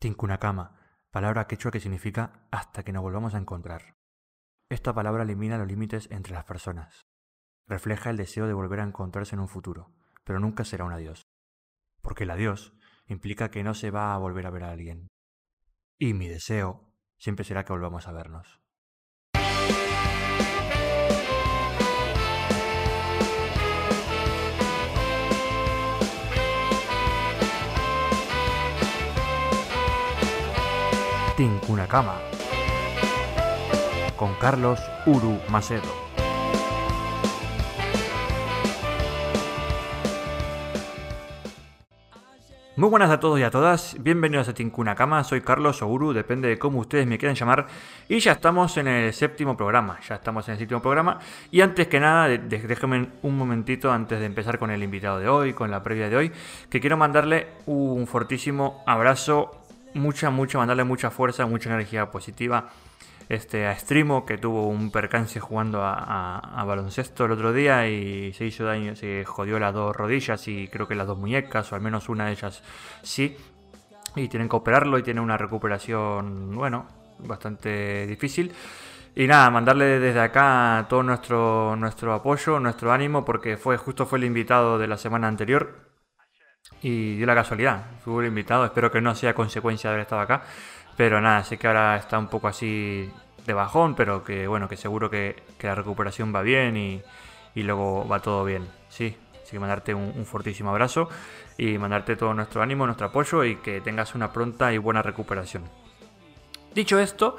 Tinkunakama, palabra quechua que significa hasta que nos volvamos a encontrar. Esta palabra elimina los límites entre las personas. Refleja el deseo de volver a encontrarse en un futuro, pero nunca será un adiós. Porque el adiós implica que no se va a volver a ver a alguien. Y mi deseo siempre será que volvamos a vernos. Tinkunakama con Carlos Uru Macedo. Muy buenas a todos y a todas, bienvenidos a Tinkuna Cama, soy Carlos Oguru, depende de cómo ustedes me quieran llamar, y ya estamos en el séptimo programa, ya estamos en el séptimo programa, y antes que nada, déjenme un momentito antes de empezar con el invitado de hoy, con la previa de hoy, que quiero mandarle un fortísimo abrazo, mucha, mucha, mandarle mucha fuerza, mucha energía positiva este, a Strimo, que tuvo un percance jugando a, baloncesto el otro día y se hizo daño, se jodió las dos rodillas y creo que las dos muñecas, o al menos una de ellas sí. Y tienen que operarlo y tiene una recuperación, bueno, bastante difícil. Y nada, mandarle desde acá todo nuestro, nuestro apoyo, nuestro ánimo, porque fue justo fue el invitado de la semana anterior. Y dio la casualidad, fue invitado, espero que no sea consecuencia de haber estado acá. Pero nada, sé que ahora está un poco así de bajón, pero que bueno, que seguro que, la recuperación va bien y, luego va todo bien. Sí, así que mandarte un, fortísimo abrazo y mandarte todo nuestro ánimo, nuestro apoyo y que tengas una pronta y buena recuperación. Dicho esto,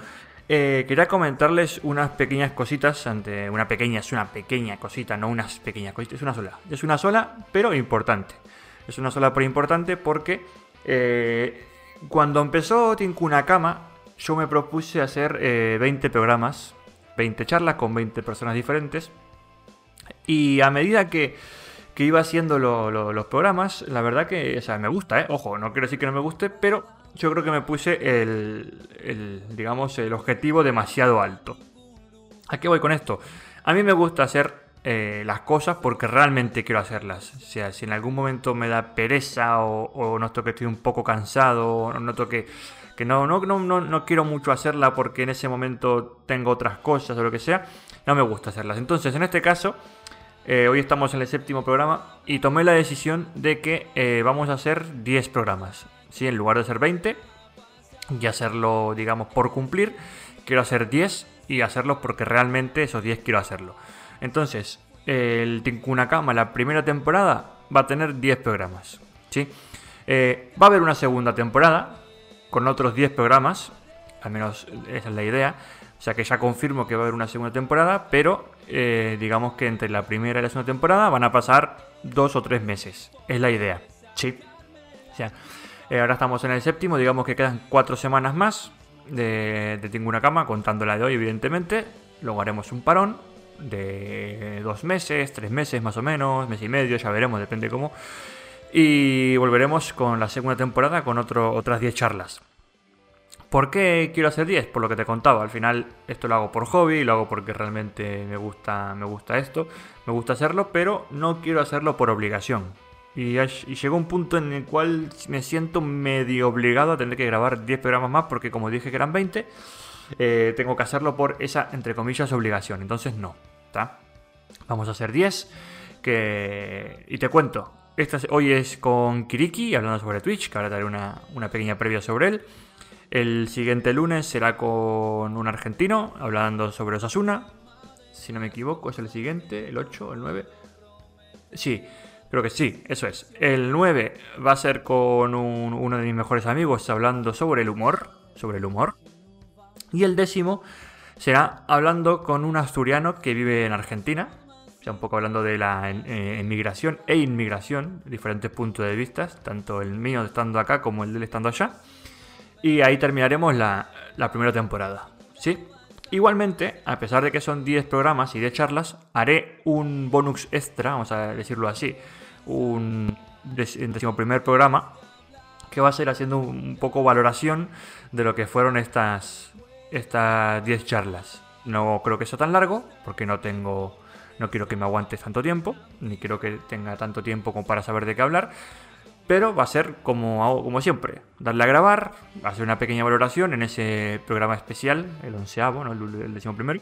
eh, quería comentarles unas pequeñas cositas ante una pequeña, es una pequeña cosita, no unas pequeñas cositas, es una sola. Es una sola, pero importante. Es una sola, pero importante porque eh, cuando empezó Tinkunakama, yo me propuse hacer 20 eh, programas, 20 charlas con 20 personas diferentes. Y a medida que, iba haciendo los programas, la verdad que, o sea, me gusta, ¿eh? Ojo, no quiero decir que no me guste, pero yo creo que me puse el, digamos, el objetivo demasiado alto. ¿A qué voy con esto? A mí me gusta hacer eh, las cosas porque realmente quiero hacerlas. O sea, si en algún momento me da pereza o, noto que estoy un poco cansado o noto que, que no, no, no, no, quiero mucho hacerla porque en ese momento tengo otras cosas o lo que sea, no me gusta hacerlas. Entonces, en este caso, eh, hoy estamos en el séptimo programa y tomé la decisión de que eh, vamos a hacer 10 programas. ¿sí? En lugar de hacer 20 y hacerlo, digamos, por cumplir, quiero hacer 10 y hacerlo porque realmente esos 10 quiero hacerlo. Entonces, el Tinkunakama, la primera temporada, va a tener 10 programas. ¿sí? Eh, va a haber una segunda temporada con otros 10 programas, al menos esa es la idea. O sea que ya confirmo que va a haber una segunda temporada, pero eh, digamos que entre la primera y la segunda temporada van a pasar dos o tres meses. Es la idea. Sí. O sea, eh, ahora estamos en el séptimo, digamos que quedan cuatro semanas más de, de Tinkunakama, contando la de hoy, evidentemente. Luego haremos un parón de dos meses, tres meses más o menos, mes y medio, ya veremos, depende cómo. Y volveremos con la segunda temporada con otras 10 charlas. ¿Por qué quiero hacer 10? Por lo que te contaba, al final esto lo hago por hobby, lo hago porque realmente me gusta, me gusta esto, me gusta hacerlo, pero no quiero hacerlo por obligación. Y, llegó un punto en el cual me siento medio obligado a tener que grabar 10 programas más porque como dije que eran 20, eh, tengo que hacerlo por esa, entre comillas, obligación. Entonces no. Vamos a hacer 10. Que... Y te cuento. Esta, hoy es con Kiriki, hablando sobre Twitch, que ahora te haré una, pequeña previa sobre él. El siguiente lunes será con un argentino, hablando sobre Osasuna. Si no me equivoco, es el siguiente, el 8 o el 9. Sí, creo que sí, eso es. El 9 va a ser con uno de mis mejores amigos hablando sobre el humor. Sobre el humor. Y el décimo será hablando con un asturiano que vive en Argentina, ya un poco hablando de la inmigración eh, e inmigración, diferentes puntos de vista, tanto el mío estando acá como el de él estando allá. Y ahí terminaremos la, primera temporada. ¿Sí? Igualmente, a pesar de que son 10 programas y 10 charlas, haré un bonus extra, vamos a decirlo así, un décimo primer programa, que va a ser haciendo un poco valoración de lo que fueron estas, estas 10 charlas. No creo que sea tan largo, porque no tengo. No quiero que me aguantes tanto tiempo, ni quiero que tenga tanto tiempo como para saber de qué hablar. pero va a ser como, como siempre, darle a grabar, hacer una pequeña valoración en ese programa especial, el onceavo, ¿no? el, décimo primero,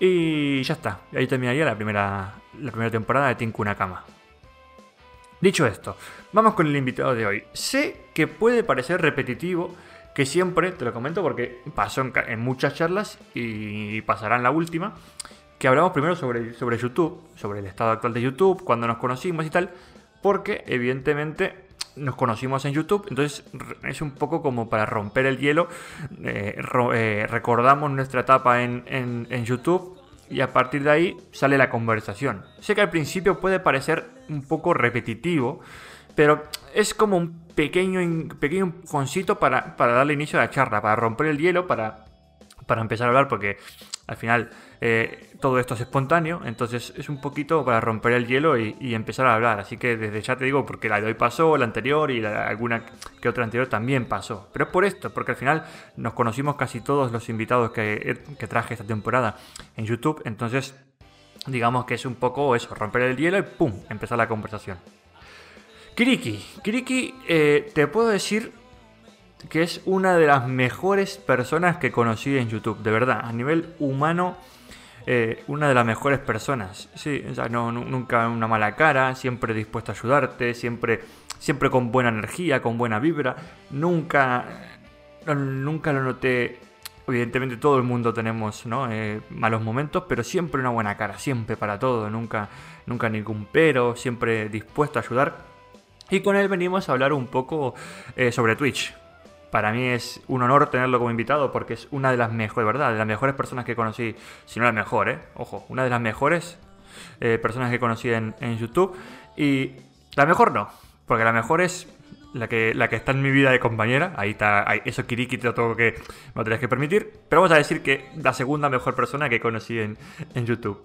y ya está, ahí terminaría la primera, la primera temporada de Tinku Nakama. Dicho esto, vamos con el invitado de hoy. Sé que puede parecer repetitivo, que siempre, te lo comento porque pasó en, muchas charlas y pasará en la última, que hablamos primero sobre, sobre YouTube, sobre el estado actual de YouTube, cuando nos conocimos y tal, porque evidentemente nos conocimos en YouTube, entonces es un poco como para romper el hielo, eh, eh, recordamos nuestra etapa en, en, YouTube y a partir de ahí sale la conversación. Sé que al principio puede parecer un poco repetitivo, pero es como un pequeño, pequeño concito para, para darle inicio a la charla, para romper el hielo, para, para empezar a hablar, porque al final eh, todo esto es espontáneo, entonces es un poquito para romper el hielo y, empezar a hablar. Así que desde ya te digo, porque la de hoy pasó, la anterior y alguna que otra anterior también pasó. Pero es por esto, porque al final nos conocimos casi todos los invitados que, traje esta temporada en YouTube, entonces digamos que es un poco eso, romper el hielo y ¡pum! empezar la conversación. Kiriki, Kiriki, eh, te puedo decir que es una de las mejores personas que conocí en YouTube, de verdad, a nivel humano eh, una de las mejores personas. Sí, o sea, no, nunca una mala cara, siempre dispuesto a ayudarte, siempre, siempre con buena energía, con buena vibra. Nunca, nunca lo noté. Evidentemente todo el mundo tenemos eh, malos momentos, pero siempre una buena cara, siempre para todo, nunca, nunca ningún pero, siempre dispuesto a ayudar. Y con él venimos a hablar un poco eh, sobre Twitch, para mí es un honor tenerlo como invitado porque es una de las mejores, ¿verdad? De las mejores personas que conocí, si no la mejor, ¿eh? Ojo, una de las mejores eh, personas que conocí en, YouTube. Y la mejor no, porque la mejor es la que, la que está en mi vida de compañera. Ahí está, eso Kiriki te lo tengo que, me lo que permitir. Pero vamos a decir que la segunda mejor persona que conocí en, en YouTube.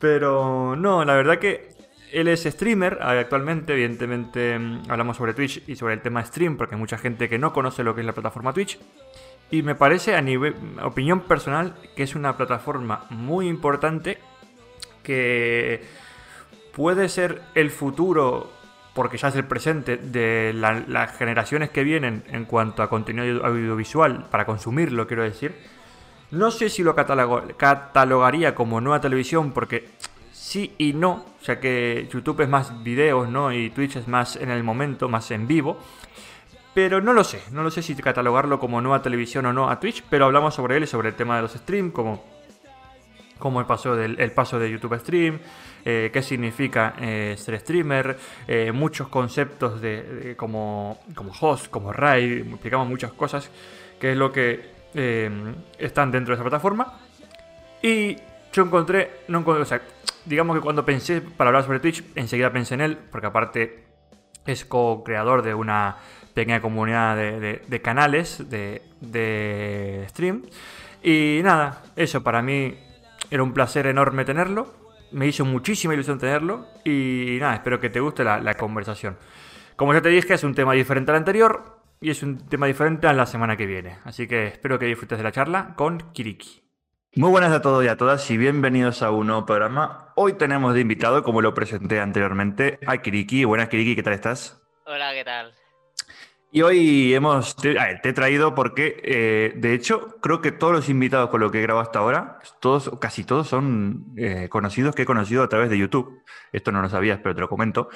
Pero no, la verdad que él es streamer actualmente, evidentemente mm, hablamos sobre Twitch y sobre el tema stream, porque hay mucha gente que no conoce lo que es la plataforma Twitch. Y me parece, a nivel opinión personal, que es una plataforma muy importante que puede ser el futuro, porque ya es el presente, de las generaciones que vienen en cuanto a contenido audiovisual para consumirlo, quiero decir. No sé si lo catalogaría como nueva televisión, porque sí y no, ya que YouTube es más videos, ¿no? Y Twitch es más en el momento, más en vivo. Pero no lo sé, no lo sé si catalogarlo como nueva televisión o no a Twitch, pero hablamos sobre él y sobre el tema de los streams, como, como el, paso del, el paso de YouTube Stream, eh, qué significa eh, ser streamer, eh, muchos conceptos de, como, como host, como raid, explicamos muchas cosas, que es lo que están dentro de esa plataforma. Y yo encontré, no encontré, o sea, digamos que cuando pensé para hablar sobre Twitch, enseguida pensé en él, porque aparte es co-creador de una pequeña comunidad de, canales de, stream. Y nada, eso para mí era un placer enorme tenerlo. Me hizo muchísima ilusión tenerlo. Y nada, espero que te guste la, la conversación. Como ya te dije, es un tema diferente al anterior. Y es un tema diferente a la semana que viene. Así que espero que disfrutes de la charla con Kiriki. Muy buenas a todos y a todas y bienvenidos a un nuevo programa. Hoy tenemos de invitado, como lo presenté anteriormente, a Kiriki. Buenas Kiriki, ¿qué tal estás? Hola, ¿qué tal? Y hoy hemos, te, he traído porque, eh, de hecho, creo que todos los invitados con lo que he grabado hasta ahora, todos, casi todos son eh, conocidos que he conocido a través de YouTube. Esto no lo sabías, pero te lo comento.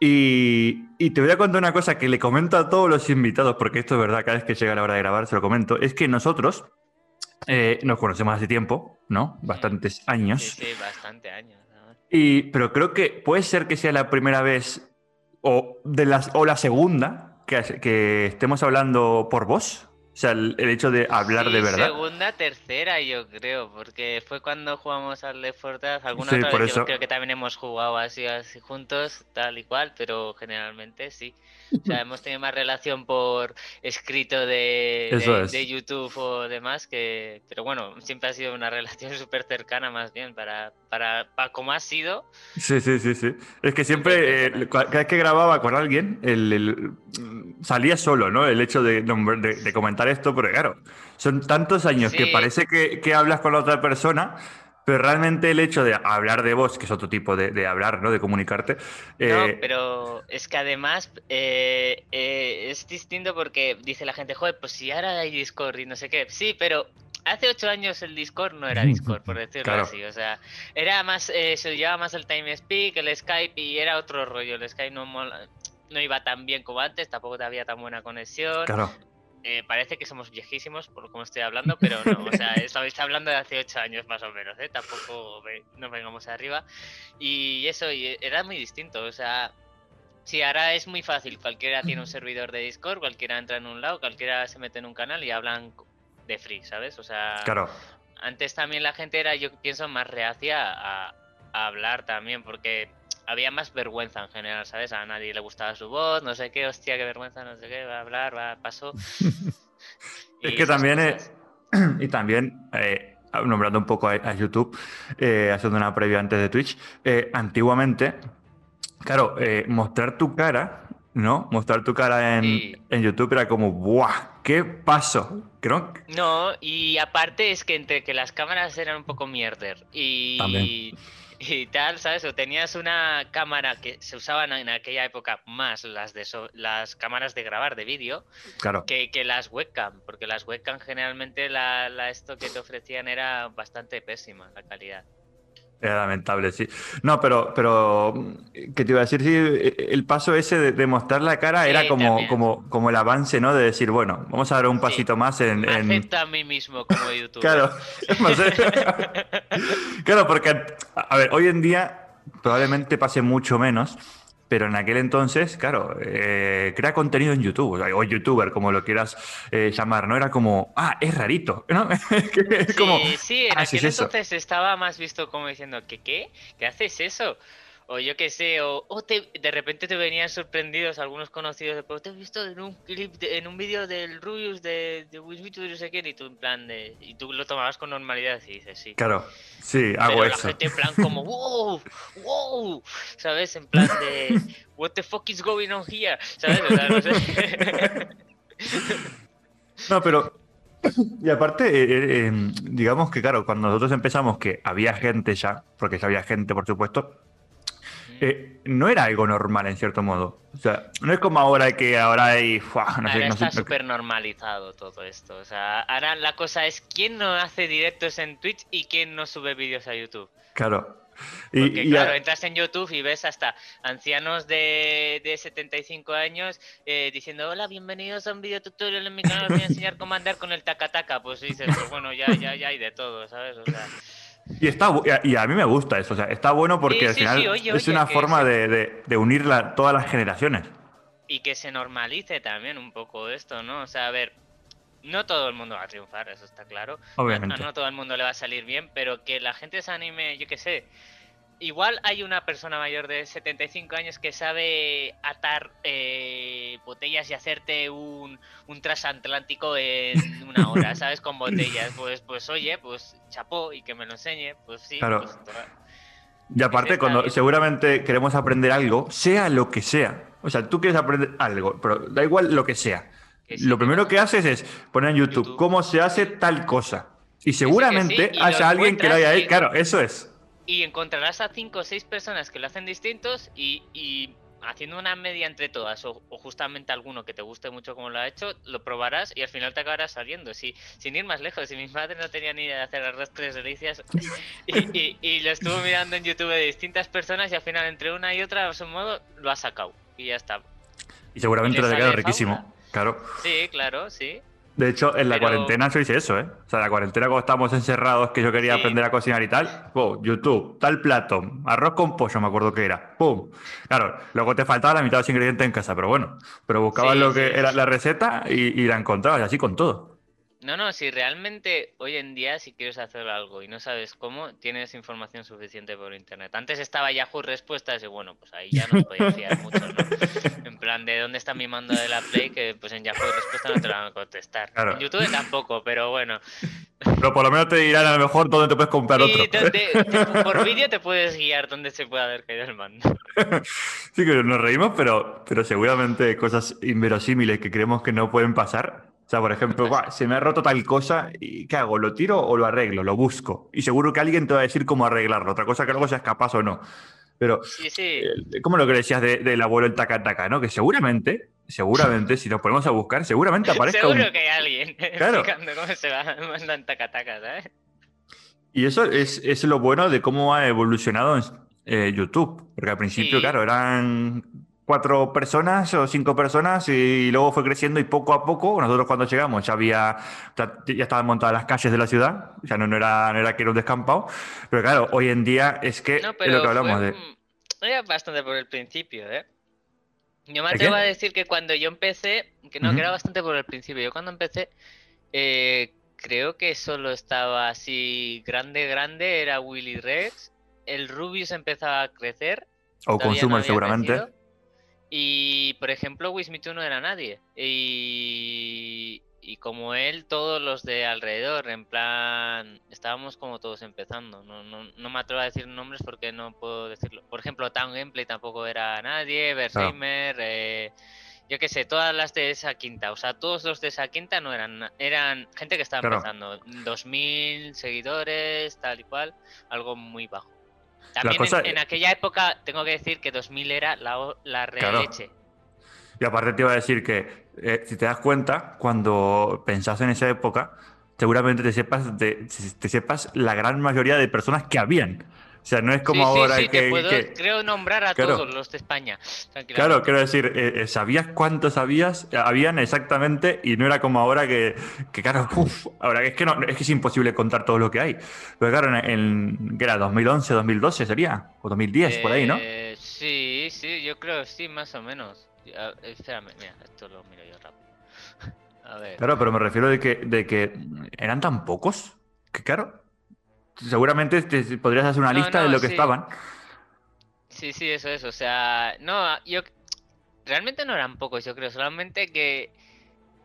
Y, y, te voy a contar una cosa que le comento a todos los invitados, porque esto es verdad, cada vez que llega la hora de grabar se lo comento, es que nosotros, eh, nos conocemos hace tiempo, ¿no? Bastantes años. Sí, sí, bastante años. Y, pero creo que puede ser que sea la primera vez o, de las, o la segunda que, que estemos hablando por voz. O sea, el, hecho de hablar de verdad. Segunda, tercera, yo creo, porque fue cuando jugamos al Left 4 Dead. Alguna otra vez yo creo que también hemos jugado así, así juntos, tal y cual, pero generalmente sí. O sea, hemos tenido más relación por escrito de, de, YouTube o demás que... Pero bueno, siempre ha sido una relación súper cercana más bien para, para, para como ha sido. Sí, sí, sí, sí. Es que siempre, eh, cada vez que grababa con alguien, el, salía solo, ¿no? El hecho de, de, comentar esto, pero claro, son tantos años que parece que, que hablas con la otra persona Pero realmente el hecho de hablar de voz, que es otro tipo de, hablar, ¿no? De comunicarte. No, eh, pero es que además eh, eh, es distinto porque dice la gente, joder, pues si ahora hay Discord y no sé qué. Sí, pero hace ocho años el Discord no era Discord, por decirlo así. O sea, era más, se llevaba más el TimeSpeak, el Skype y era otro rollo. El Skype no no iba tan bien como antes, tampoco había tan buena conexión. Claro. Eh, parece que somos viejísimos por como estoy hablando, pero no, o sea, estabais hablando de hace ocho años más o menos, ¿eh? Tampoco nos vengamos arriba. Y eso era muy distinto, o sea, sí, ahora es muy fácil, cualquiera tiene un servidor de Discord, cualquiera entra en un lado, cualquiera se mete en un canal y hablan de free, ¿sabes? O sea, claro. antes también la gente era, yo pienso, más reacia a hablar también, porque había más vergüenza en general, ¿sabes? A nadie le gustaba su voz, no sé qué, hostia, qué vergüenza, no sé qué, va a hablar, va, pasó. es que también es, y también, eh, nombrando un poco a, YouTube, eh, haciendo una previa antes de Twitch, eh, antiguamente, claro, mostrar tu cara, ¿no? Mostrar tu cara en, en, YouTube era como, ¡buah! ¿Qué pasó? Creo No, y aparte es que entre que las cámaras eran un poco mierder y... También y tal, ¿sabes? O tenías una cámara que se usaban en aquella época más las de las cámaras de grabar de vídeo claro. que, que, las webcam, porque las webcam generalmente la, la, esto que te ofrecían era bastante pésima la calidad. Era lamentable, sí. No, pero, pero, ¿qué te iba a decir? Sí, el paso ese de, mostrar la cara era como, como, como el avance, ¿no? De decir, bueno, vamos a dar un pasito más en... Me acepta a mí mismo como youtuber. claro, claro, porque, a ver, hoy en día probablemente pase mucho menos, pero en aquel entonces, claro, eh, crea contenido en YouTube, o youtuber, como lo quieras eh, llamar, ¿no? Era como, ah, es rarito, ¿no? sí, sí, en ah, aquel entonces estaba más visto como diciendo, ¿qué qué? ¿Qué haces eso? O yo qué sé, o, de repente te venían sorprendidos algunos conocidos de, pero te he visto en un clip, en un vídeo del Rubius de, de Wisbito y no sé qué, y tú en plan de, y tú lo tomabas con normalidad y dices, sí. Claro, sí, hago Pero eso. la gente en plan como, wow, wow, ¿sabes? En plan de, what the fuck is going on here, ¿sabes? no, sé. no, pero y aparte, eh, eh, em, digamos que, claro, cuando nosotros empezamos, que había gente ya, porque ya había gente, por supuesto, eh, no era algo normal en cierto modo. O sea, no es como ahora que ahora hay. no sé, está súper normalizado todo esto. O sea, ahora la cosa es quién no hace directos en Twitch y quién no sube vídeos a YouTube. Claro. Porque, claro, entras en YouTube y ves hasta ancianos de, de 75 años eh, diciendo: Hola, bienvenidos a un video tutorial en mi canal. Os voy a enseñar cómo andar con el tacataca. Pues dices: Pues bueno, ya, ya, ya hay de todo, ¿sabes? O sea. Y, está, y a mí me gusta eso, o sea, está bueno porque al final es una forma de, unir todas las generaciones. Y que se normalice también un poco esto, ¿no? O sea, a ver, no todo el mundo va a triunfar, eso está claro. Obviamente. No, no todo el mundo le va a salir bien, pero que la gente se anime, yo qué sé, igual hay una persona mayor de 75 años que sabe atar eh, botellas y hacerte un, un transatlántico en una hora, ¿sabes? Con botellas. Pues, pues oye, pues chapó y que me lo enseñe, pues sí. Claro. Pues, y aparte, cuando seguramente queremos aprender algo, sea lo que sea. O sea, tú quieres aprender algo, pero da igual lo que sea. lo primero que haces es poner en YouTube, cómo se hace tal cosa. Y seguramente haya alguien que lo haya ahí. Claro, eso es y encontrarás a cinco o seis personas que lo hacen distintos y, haciendo una media entre todas o, justamente alguno que te guste mucho como lo ha hecho, lo probarás y al final te acabarás saliendo. Si, sin ir más lejos, si mi madre no tenía ni idea de hacer arroz tres delicias y, y, lo estuvo mirando en YouTube de distintas personas y al final entre una y otra, a su modo, lo ha sacado y ya está. Y seguramente lo ha quedado riquísimo. Claro. Sí, claro, sí. De hecho, en la cuarentena yo hice eso, ¿eh? O sea, la cuarentena cuando estábamos encerrados, que yo quería aprender a cocinar y tal, ¡pum! YouTube, tal plato, arroz con pollo, me acuerdo que era, ¡pum! Claro, luego te faltaba la mitad de los ingredientes en casa, pero bueno, pero buscabas lo que era la receta y, y la encontrabas, y así con todo. No, no, si realmente hoy en día si quieres hacer algo y no sabes cómo, tienes información suficiente por internet. Antes estaba Yahoo Respuestas y bueno, pues ahí ya no podía fiar mucho, ¿no? En plan, ¿de dónde está mi mando de la Play? Que pues en Yahoo Respuestas no te lo van a contestar. En YouTube tampoco, pero bueno. Pero por lo menos te dirán a lo mejor dónde te puedes comprar otro. por vídeo te puedes guiar dónde se puede haber caído el mando. Sí, que nos reímos, pero, pero seguramente cosas inverosímiles que creemos que no pueden pasar O sea, por ejemplo, se me ha roto tal cosa, ¿y qué hago? ¿Lo tiro o lo arreglo? Lo busco. Y seguro que alguien te va a decir cómo arreglarlo. Otra cosa que luego seas capaz o no. Pero, sí, sí. Eh, como lo que decías del abuelo el taca ¿no? Que seguramente, seguramente, si nos ponemos a buscar, seguramente aparezca Seguro que hay alguien claro. explicando cómo se va mandan taca ¿sabes? Y eso es, es, lo bueno de cómo ha evolucionado en eh, YouTube. Porque al principio, claro, eran cuatro personas o cinco personas y luego fue creciendo y poco a poco, nosotros cuando llegamos ya había, ya estaban montadas las calles de la ciudad, ya no, no, era, no era que era un descampado, pero claro, hoy en día es que no, es lo que hablamos de... Era bastante por el principio, ¿eh? Yo me atrevo a decir que cuando yo empecé, que no, que era bastante por el principio, yo cuando empecé, eh, creo que solo estaba así grande, grande, era Willy Rex, el Rubius empezaba a crecer. O Consumer seguramente. Y, por ejemplo, Wismitu no era nadie. Y, como él, todos los de alrededor, en plan, estábamos como todos empezando. No, no, no me atrevo a decir nombres porque no puedo decirlo. Por ejemplo, Town Gameplay tampoco era nadie, Bersheimer, eh, yo qué sé, todas las de esa quinta. O sea, todos los de esa quinta no eran, eran gente que estaba empezando. 2.000 seguidores, tal y cual, algo muy bajo. También en, aquella época tengo que decir que 2000 era la, la real leche. Y aparte te iba a decir que, eh, si te das cuenta, cuando pensás en esa época, seguramente te sepas, te sepas la gran mayoría de personas que habían. O sea, no es como ahora sí, que, puedo, creo nombrar a todos los de España. Claro, quiero decir, eh, eh, ¿sabías cuántos habías, habían exactamente? Y no era como ahora que, que claro, ahora es que, no, es que es imposible contar todo lo que hay. Pero claro, en, ¿qué era? ¿2011, 2012 sería? ¿O 2010, por ahí, no? Eh, sí, sí, yo creo sí, más o menos. espérame, mira, esto lo miro yo rápido. A ver. Claro, pero me refiero de que, de que eran tan pocos que claro, seguramente te, podrías hacer una lista de lo que estaban. Sí, sí, eso es. O sea, no, yo. Realmente no eran pocos, yo creo. Solamente que.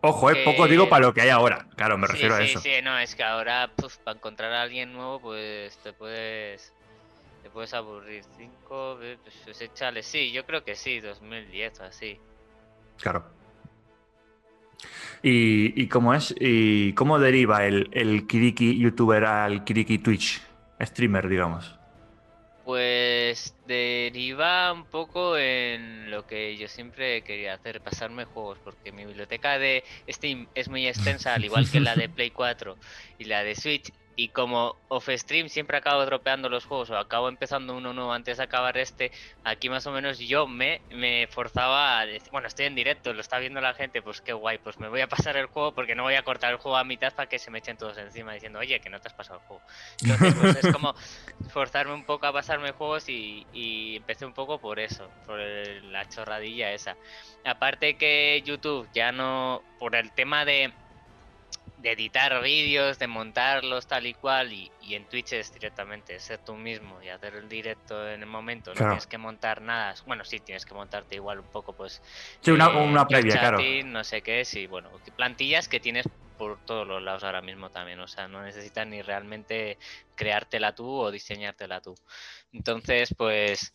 Ojo, es poco digo para lo que hay ahora. Claro, me refiero a eso. Sí, sí, no, es que ahora, pues, para encontrar a alguien nuevo, pues te puedes. Te puedes aburrir. Cinco, pues échale. Sí, yo creo que sí, 2010 o así. Claro. ¿Y, cómo es? ¿Y cómo deriva el, el Kiriki youtuber al Kiriki Twitch streamer, digamos? Pues deriva un poco en lo que yo siempre quería hacer, pasarme juegos, porque mi biblioteca de Steam es muy extensa, al igual que la de Play 4 y la de Switch, y como off stream siempre acabo dropeando los juegos o acabo empezando uno nuevo antes de acabar este, aquí más o menos yo me, me forzaba a decir, bueno, estoy en directo, lo está viendo la gente, pues qué guay, pues me voy a pasar el juego porque no voy a cortar el juego a mitad para que se me echen todos encima diciendo, oye, que no te has pasado el juego. Entonces, pues es como forzarme un poco a pasarme juegos y, y empecé un poco por eso, por la chorradilla esa. Aparte que YouTube ya no, por el tema de de editar vídeos, de montarlos tal y cual, y, en Twitch es directamente ser tú mismo y hacer el directo en el momento, no tienes que montar nada, bueno, sí, tienes que montarte igual un poco, pues... Sí, una, eh, una previa, claro. No sé qué, sí, bueno, plantillas que tienes por todos los lados ahora mismo también, o sea, no necesitas ni realmente creártela tú o diseñártela tú. Entonces, pues,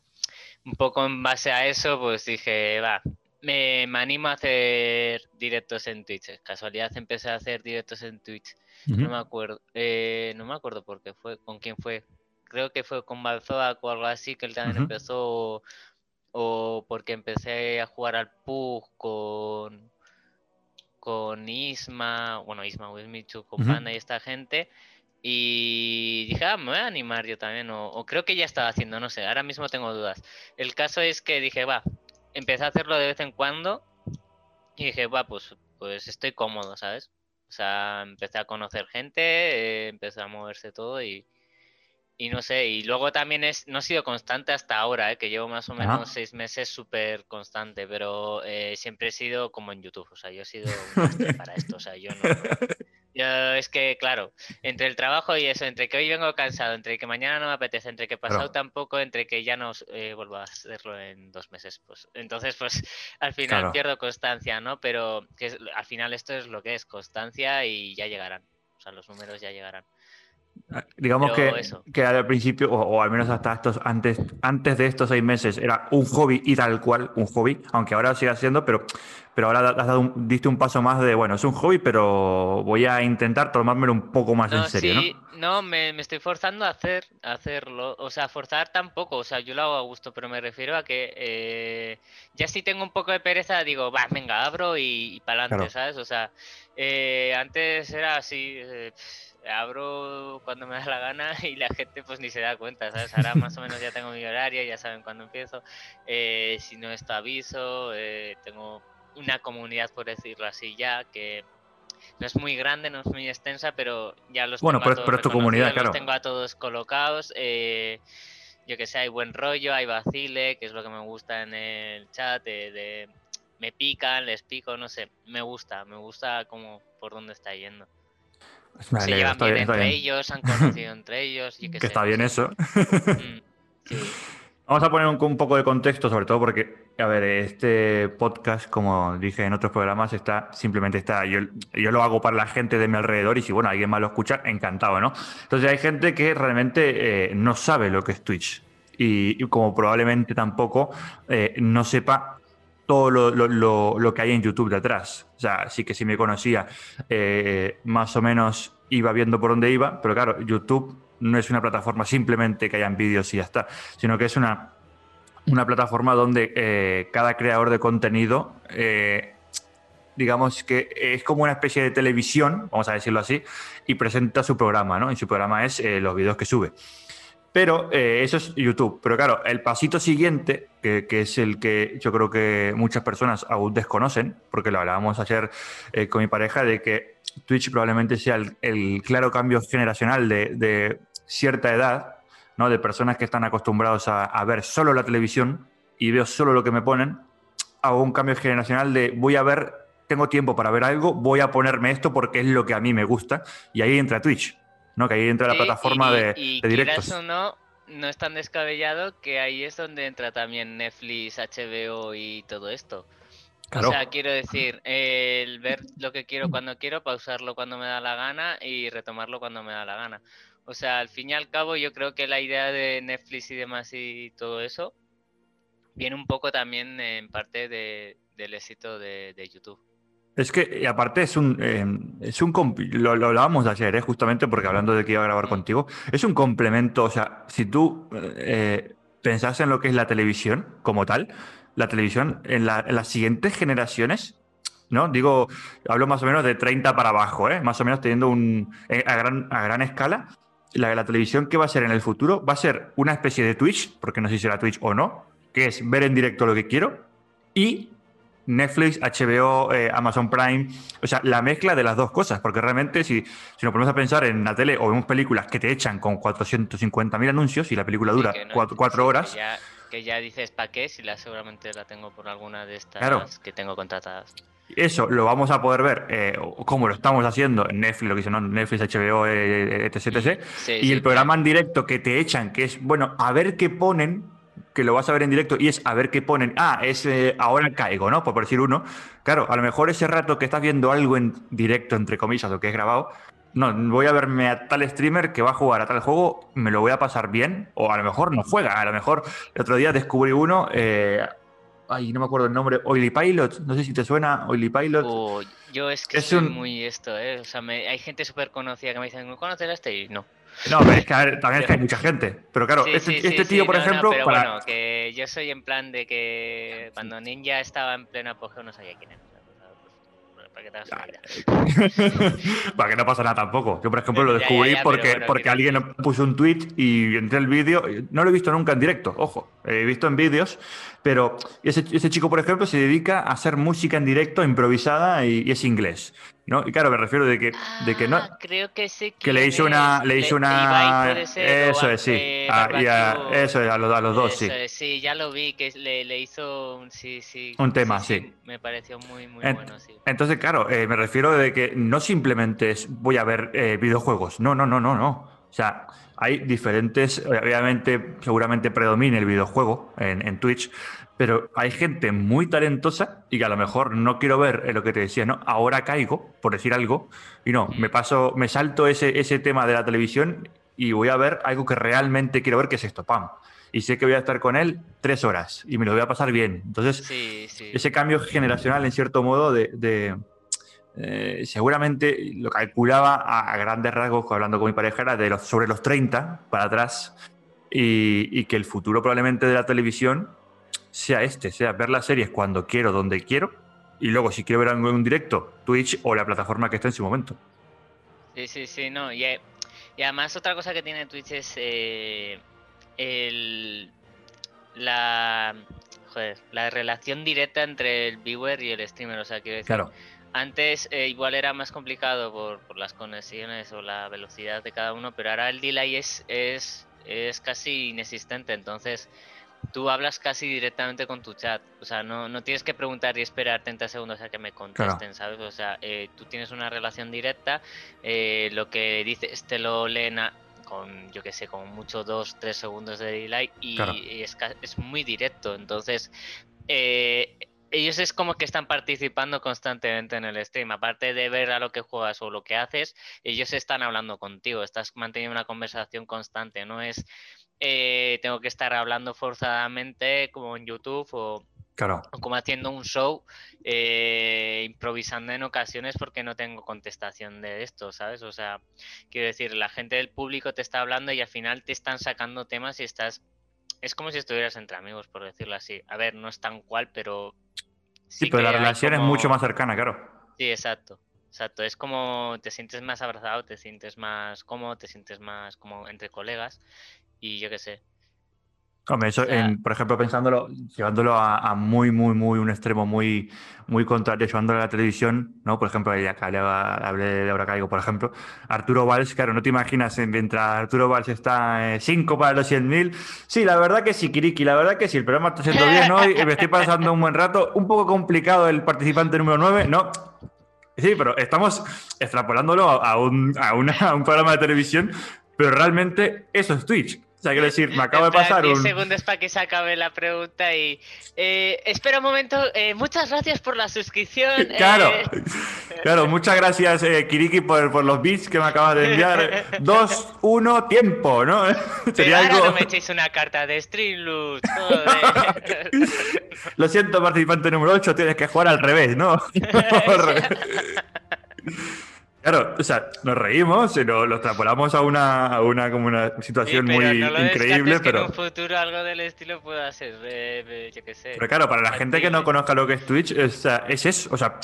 un poco en base a eso, pues dije, va, me, animo a hacer directos en Twitch. Casualidad empecé a hacer directos en Twitch. No me acuerdo, eh, no me acuerdo por qué fue, con quién fue. Creo que fue con Balzoac o algo así que él también empezó o porque empecé a jugar al PUG con con Isma, bueno Isma Wismichu, con Panda y esta gente y dije, ah, me voy a animar yo también, o, o, creo que ya estaba haciendo, no sé, ahora mismo tengo dudas. El caso es que dije, va, empecé a hacerlo de vez en cuando y dije, va, pues, pues estoy cómodo, ¿sabes? O sea, empecé a conocer gente, eh, empecé a moverse todo y, y no sé, y luego también es, no he sido constante hasta ahora, eh, que llevo más o menos seis meses súper constante, pero eh, siempre he sido como en YouTube, o sea, yo he sido un para esto, o sea, yo no, es que, claro, entre el trabajo y eso, entre que hoy vengo cansado, entre que mañana no me apetece, entre que pasado tampoco, entre que ya no eh, vuelvo a hacerlo en dos meses, pues entonces, pues al final pierdo constancia, ¿no? Pero que al final esto es lo que es constancia y ya llegarán, o sea, los números ya llegarán. Digamos que, que, al principio, o, al menos hasta estos, antes, antes de estos seis meses, era un hobby y tal cual, un hobby, aunque ahora siga siendo, pero, pero ahora has dado diste un paso más de, bueno, es un hobby, pero voy a intentar tomármelo un poco más en serio, sí, ¿no? me, me, estoy forzando a hacer, a hacerlo, o sea, forzar tampoco, o sea, yo lo hago a gusto, pero me refiero a que eh, ya si tengo un poco de pereza, digo, va, venga, abro y, para adelante, ¿sabes? O sea, eh, antes era así... Eh, abro cuando me da la gana y la gente pues ni se da cuenta, ¿sabes? Ahora más o menos ya tengo mi horario, ya saben cuándo empiezo. Eh, si no esto aviso, eh, tengo una comunidad, por decirlo así, ya que no es muy grande, no es muy extensa, pero ya los bueno, tengo a todos tu comunidad, claro. tengo a todos colocados. Eh, yo que sé, hay buen rollo, hay vacile, que es lo que me gusta en el chat, de me pican, les pico, no sé, me gusta, me gusta como por dónde está yendo se llevan bien entre ellos, han conocido entre ellos. que, está bien eso. Mm, Vamos a poner un, poco de contexto, sobre todo porque, a ver, este podcast, como dije en otros programas, está simplemente está. Yo, yo lo hago para la gente de mi alrededor y si, bueno, alguien más lo escucha, encantado, ¿no? Entonces hay gente que realmente eh, no sabe lo que es Twitch y, como probablemente tampoco eh, no sepa todo lo, que hay en YouTube detrás. O sea, sí que sí me conocía, eh, más o menos iba viendo por dónde iba, pero claro, YouTube no es una plataforma simplemente que hayan vídeos y ya está, sino que es una, una plataforma donde eh, cada creador de contenido, eh, digamos que es como una especie de televisión, vamos a decirlo así, y presenta su programa, ¿no? Y su programa es los vídeos que sube. Pero eh, eso es YouTube. Pero claro, el pasito siguiente, que, es el que yo creo que muchas personas aún desconocen, porque lo hablábamos ayer eh, con mi pareja, de que Twitch probablemente sea el, claro cambio generacional de, cierta edad, ¿no? de personas que están acostumbrados a, ver solo la televisión y veo solo lo que me ponen, hago un cambio generacional de voy a ver, tengo tiempo para ver algo, voy a ponerme esto porque es lo que a mí me gusta, y ahí entra Twitch. ¿No? Que ahí entra la plataforma de, y, de directos. o no, no es tan descabellado que ahí es donde entra también Netflix, HBO y todo esto. O sea, quiero decir, el ver lo que quiero cuando quiero, pausarlo cuando me da la gana y retomarlo cuando me da la gana. O sea, al fin y al cabo, yo creo que la idea de Netflix y demás y todo eso viene un poco también en parte del éxito de YouTube. Es que, aparte, es un. Eh, es un lo, lo, hablábamos ayer, ¿eh? justamente porque hablando de que iba a grabar contigo. Es un complemento. O sea, si tú eh, pensás en lo que es la televisión como tal, la televisión en, las siguientes generaciones, ¿no? Digo, hablo más o menos de 30 para abajo, ¿eh? Más o menos teniendo un. Eh, a, gran, a gran escala. La, televisión que va a ser en el futuro va a ser una especie de Twitch, porque no sé si será Twitch o no, que es ver en directo lo que quiero y Netflix, HBO, eh, Amazon Prime, o sea, la mezcla de las dos cosas, porque realmente si, si nos ponemos a pensar en la tele o vemos películas que te echan con 450.000 anuncios y la película dura cuatro, horas... Que ya, dices, ¿para qué? Si la seguramente la tengo por alguna de estas que tengo contratadas. Eso lo vamos a poder ver eh, como lo estamos haciendo en Netflix, lo que dicen Netflix, HBO, etc. etc. y el programa en directo que te echan, que es, bueno, a ver qué ponen que lo vas a ver en directo y es a ver qué ponen. Ah, es eh, ahora caigo, ¿no? Por decir uno. Claro, a lo mejor ese rato que estás viendo algo en directo, entre comillas, o que es grabado, no, voy a verme a tal streamer que va a jugar a tal juego, me lo voy a pasar bien, o a lo mejor no juega, a lo mejor el otro día descubrí uno, eh, ay, no me acuerdo el nombre, Oily Pilot, no sé si te suena Oily Pilot. Oh, yo es que soy muy esto, ¿eh? O sea, hay gente súper conocida que me dicen, ¿conoces este? Y no. No, pero es que también es que hay mucha gente. Pero claro, este, este tío, por ejemplo. pero bueno, que yo soy en plan de que cuando Ninja estaba en pleno apogeo no sabía quién era. Para que, te para que no pasa nada tampoco. Yo, por ejemplo, lo descubrí porque, porque alguien puso un tweet y entré el vídeo. No lo he visto nunca en directo, ojo. He visto en vídeos, pero ese, ese chico, por ejemplo, se dedica a hacer música en directo, improvisada y es inglés. ¿No? Y claro, me refiero de que, de que no. Ah, creo que sí. Que le hizo una. Le hizo una. eso es, sí. Ah, a, eso es, a los, a los dos, sí. sí, ya lo vi, que le, le hizo un. Sí, sí. Un tema, sí. Me pareció muy, muy bueno, sí. Entonces, claro, eh, me refiero de que no simplemente es voy a ver eh, videojuegos. No, no, no, no, no. O sea, hay diferentes, obviamente, seguramente predomina el videojuego en, en, Twitch, pero hay gente muy talentosa y que a lo mejor no quiero ver lo que te decía, ¿no? Ahora caigo, por decir algo, y no, me paso, me salto ese, ese tema de la televisión y voy a ver algo que realmente quiero ver, que es esto, pam. Y sé que voy a estar con él tres horas y me lo voy a pasar bien. Entonces, ese cambio generacional, en cierto modo, de, eh, seguramente lo calculaba a, grandes rasgos, hablando con mi pareja, era de los, sobre los 30 para atrás y, y que el futuro probablemente de la televisión sea este, sea ver las series cuando quiero, donde quiero, y luego si quiero ver algo en un directo, Twitch o la plataforma que esté en su momento. Sí, sí, sí, no. Y, eh, además otra cosa que tiene Twitch es eh, el, la, joder, la relación directa entre el viewer y el streamer. O sea, quiero decir, claro. antes eh, igual era más complicado por, por, las conexiones o la velocidad de cada uno, pero ahora el delay es, es, es casi inexistente. Entonces tú hablas casi directamente con tu chat. O sea, no, no tienes que preguntar y esperar 30 segundos a que me contesten, ¿sabes? O sea, eh, tú tienes una relación directa, eh, lo que dices te lo leen con, yo que sé, con mucho 2, 3 segundos de delay y, es, es, muy directo. Entonces, eh, ellos es como que están participando constantemente en el stream. Aparte de ver a lo que juegas o lo que haces, ellos están hablando contigo. Estás manteniendo una conversación constante. No es eh, tengo que estar hablando forzadamente como en YouTube o, como haciendo un show, eh, improvisando en ocasiones porque no tengo contestación de esto, ¿sabes? O sea, quiero decir, la gente del público te está hablando y al final te están sacando temas y estás... Es como si estuvieras entre amigos, por decirlo así. A ver, no es tan cual, pero... Sí, pero la relación es mucho más cercana, claro. Sí, exacto. Exacto, es como te sientes más abrazado, te sientes más cómodo, te sientes más como entre colegas y yo qué sé. eso, por ejemplo, pensándolo, llevándolo a, muy, muy, muy un extremo muy, muy contrario, llevándolo a la televisión, ¿no? Por ejemplo, ya hablé de Laura Caigo, por ejemplo. Arturo Valls, claro, no te imaginas, mientras Arturo Valls está 5 eh, para los 100.000. Sí, la verdad que sí, Kiriki, la verdad que sí, el programa está siendo bien hoy, me estoy pasando un buen rato. Un poco complicado el participante número 9, ¿no? Sí, pero estamos extrapolándolo a un, a, a un programa de televisión, pero realmente eso es Twitch. O sea, quiero decir, me acabo de pasar 10 segundos para que se acabe la pregunta y... Eh, espera un momento, eh, muchas gracias por la suscripción. Claro, eh. claro, muchas gracias Kiriki por, por, los bits que me acabas de enviar. Dos, uno, tiempo, ¿no? Sería algo... no me echéis una carta de Streamloot, Lo siento, participante número 8, tienes que jugar al revés, ¿no? Claro, o sea, nos reímos y lo, extrapolamos a una, a una, como una situación muy increíble, pero... en un futuro algo del estilo pueda ser, yo qué sé. Pero claro, para la gente que no conozca lo que es Twitch, es, es eso, o sea,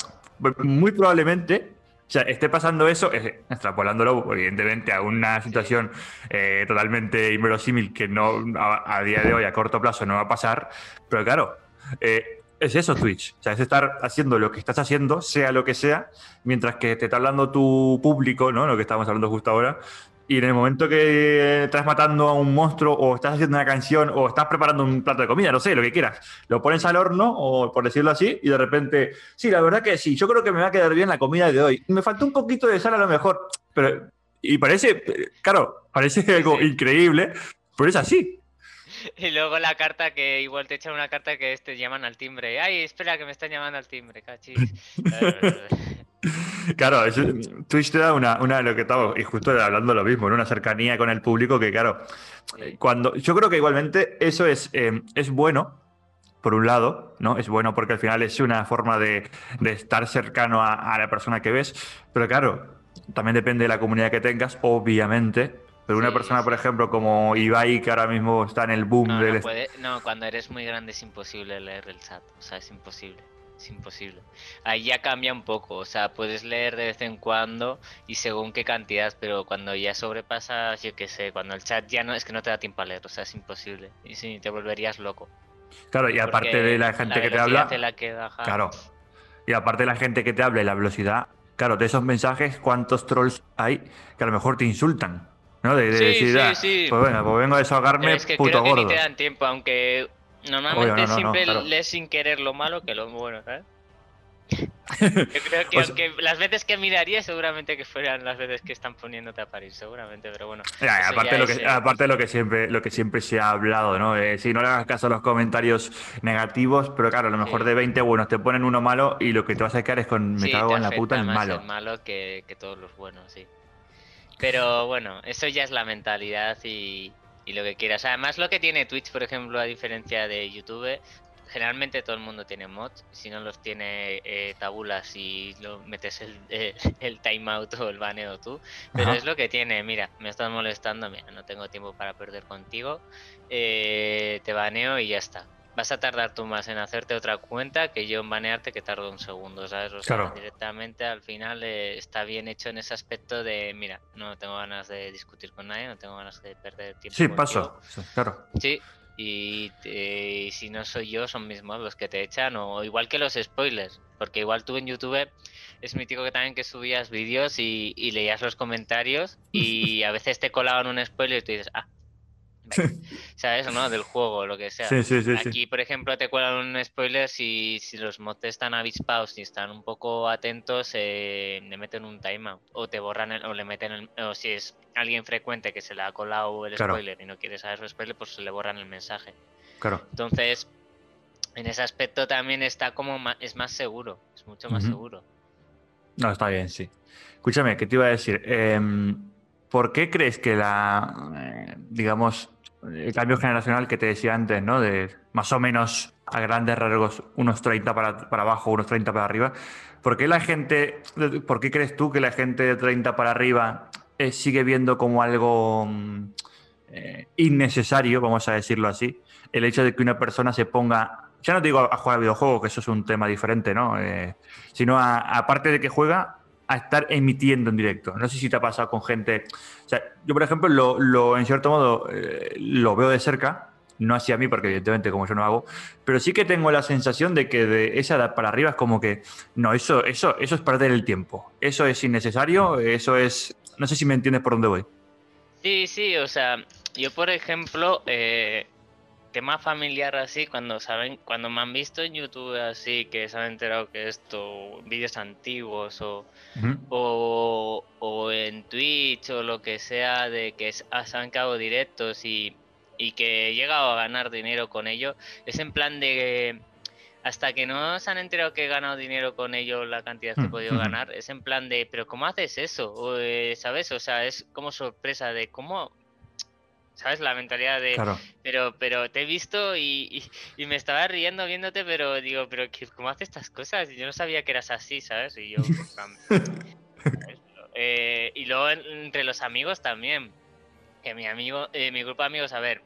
muy probablemente o sea, esté pasando eso, extrapolándolo, evidentemente, a una situación eh, totalmente inverosímil que no a, día de hoy, a corto plazo, no va a pasar. Pero claro, eh, es eso Twitch. O sea, es estar haciendo lo que estás haciendo, sea lo que sea, mientras que te está hablando tu público, ¿no? Lo que estamos hablando justo ahora. Y en el momento que estás matando a un monstruo, o estás haciendo una canción, o estás preparando un plato de comida, no sé, lo que quieras, lo pones al horno, o por decirlo así, y de repente, sí, la verdad que sí, yo creo que me va a quedar bien la comida de hoy. Me faltó un poquito de sal a lo mejor, pero. Y parece, claro, parece algo increíble, pero es así. Y luego la carta que igual te echan una carta que te llaman al timbre. Ay, espera que me están llamando al timbre, cachis. claro, Twitch te da una, una de lo que estamos, y justo hablando lo mismo, una cercanía con el público que, claro, cuando yo creo que igualmente eso es, eh, es bueno, por un lado, ¿no? Es bueno porque al final es una forma de, de estar cercano a, a, la persona que ves, pero claro, también depende de la comunidad que tengas, obviamente, pero una persona, por ejemplo, como Ibai, que ahora mismo está en el boom no, del... No, puede, no, cuando eres muy grande es imposible leer el chat. O sea, es imposible. Es imposible. Ahí ya cambia un poco. O sea, puedes leer de vez en cuando y según qué cantidad, pero cuando ya sobrepasas, yo qué sé, cuando el chat ya no es que no te da tiempo a leer. O sea, es imposible. Y sí, te volverías loco. Claro, y aparte de la gente que te habla... claro. Y aparte de la gente que te habla y la velocidad, claro, de esos mensajes, ¿cuántos trolls hay que a lo mejor te insultan? ¿No? De, sí, decir, sí, sí. pues bueno, pues vengo a desahogarme, es que puto creo Que ni te dan tiempo, aunque normalmente siempre lees sin querer lo malo que lo bueno, ¿sabes? Yo creo que, aunque las veces que miraría seguramente que fueran las veces que están poniéndote a París, seguramente, pero bueno. aparte, lo que, eh, aparte de lo que siempre lo que siempre se ha hablado, ¿no? si no le hagas caso a los comentarios negativos, pero claro, a lo mejor de 20 buenos te ponen uno malo y lo que te vas a quedar es con me cago en la puta el malo. malo que, que todos los buenos, sí. Pero bueno, eso ya es la mentalidad y, y lo que quieras. Además, lo que tiene Twitch, por ejemplo, a diferencia de YouTube, generalmente todo el mundo tiene mods. Si no los tiene, eh, tabulas y lo metes el, eh, el timeout o el baneo tú. Pero es lo que tiene. Mira, me estás molestando. Mira, no tengo tiempo para perder contigo. Eh, te baneo y ya está vas a tardar tú más en hacerte otra cuenta que yo en banearte que tardo un segundo, ¿sabes? O sea, directamente al final eh, está bien hecho en ese aspecto de, mira, no tengo ganas de discutir con nadie, no tengo ganas de perder tiempo. Sí, paso, claro. Sí, y, si no soy yo, son mismos los que te echan, o igual que los spoilers, porque igual tú en YouTube es mítico que también que subías vídeos y, y leías los comentarios y a veces te colaban un spoiler y tú dices, ah, ¿Sabes? ¿no? Del juego, lo que sea. Aquí, por ejemplo, te cuelan un spoiler si, si los mods están avispados y están un poco atentos, eh, le meten un timeout. O te borran o le meten el, o si es alguien frecuente que se le ha colado el spoiler y no quiere saber su spoiler, pues se le borran el mensaje. Claro. Entonces, en ese aspecto también está como es más seguro, es mucho más seguro. No, está bien, sí. Escúchame, ¿qué te iba a decir? Em, ¿Por qué crees que la, eh, digamos, el cambio generacional que te decía antes, ¿no? De más o menos a grandes rasgos, unos 30 para, para abajo, unos 30 para arriba. ¿Por qué la gente, por qué crees tú que la gente de 30 para arriba eh, sigue viendo como algo mm, eh, innecesario, vamos a decirlo así, el hecho de que una persona se ponga, ya no digo a jugar a videojuegos, que eso es un tema diferente, ¿no? Eh, sino aparte de que juega, a estar emitiendo en directo. No sé si te ha pasado con gente. O sea, yo, por ejemplo, lo, en cierto modo eh, lo veo de cerca, no así a mí, porque evidentemente como yo no hago, pero sí que tengo la sensación de que de esa edad para arriba es como que, no, eso, eso, eso es perder el tiempo. Eso es innecesario, eso es. No sé si me entiendes por dónde voy. Sí, sí, o sea, yo, por ejemplo, eh, tema familiar así, cuando saben, cuando me han visto en YouTube así, que se han enterado que esto, vídeos antiguos o, o, en Twitch o lo que sea, de que se han quedado directos y, y que he llegado a ganar dinero con ello, es en plan de hasta que no se han enterado que he ganado dinero con ello, la cantidad que he podido ganar, es en plan de, pero ¿cómo haces eso? Eh, ¿Sabes? O sea, es como sorpresa de cómo ¿sabes? La mentalidad de, pero, pero te he visto y, me estaba riendo viéndote, pero digo, pero ¿cómo haces estas cosas? Yo no sabía que eras así, ¿sabes? Y yo, eh, y luego entre los amigos también, que mi amigo, eh, mi grupo de amigos, a ver,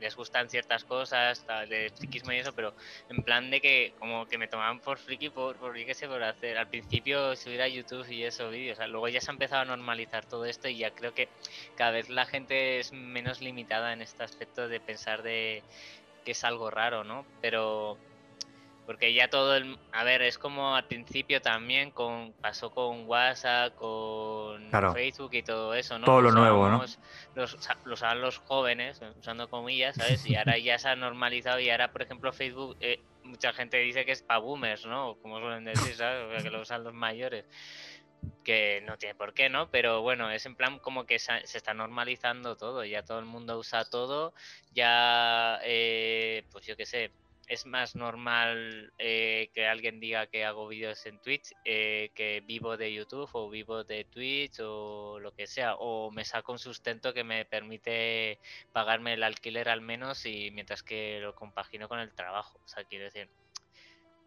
les gustan ciertas cosas, de friquismo y eso, pero en plan de que como que me tomaban por friki por, por qué sé, por hacer al principio subir a YouTube y eso vídeos, luego ya se ha empezado a normalizar todo esto y ya creo que cada vez la gente es menos limitada en este aspecto de pensar de que es algo raro, ¿no? Pero porque ya todo el... A ver, es como al principio también con pasó con WhatsApp, con Facebook y todo eso, ¿no? Todo lo nuevo, ¿no? Los, los usaban los jóvenes, usando comillas, ¿sabes? Y ahora ya se ha normalizado y ahora, por ejemplo, Facebook... Eh, mucha gente dice que es para boomers, ¿no? Como suelen decir, ¿sabes? O sea, que lo usan los mayores que no tiene por qué, ¿no? Pero bueno, es en plan como que se, está normalizando todo, ya todo el mundo usa todo, ya, eh, pues yo qué sé, es más normal eh, que alguien diga que hago vídeos en Twitch eh, que vivo de YouTube o vivo de Twitch o lo que sea o me saco un sustento que me permite pagarme el alquiler al menos y mientras que lo compagino con el trabajo. O sea quiero decir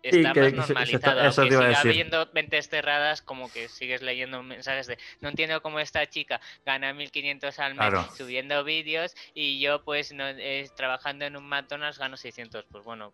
está más normalizado. aunque siga habiendo mentes cerradas, como que sigues leyendo mensajes de no entiendo cómo esta chica gana 1500 al mes subiendo vídeos y yo, pues, no, trabajando en un McDonald's gano 600. Pues bueno,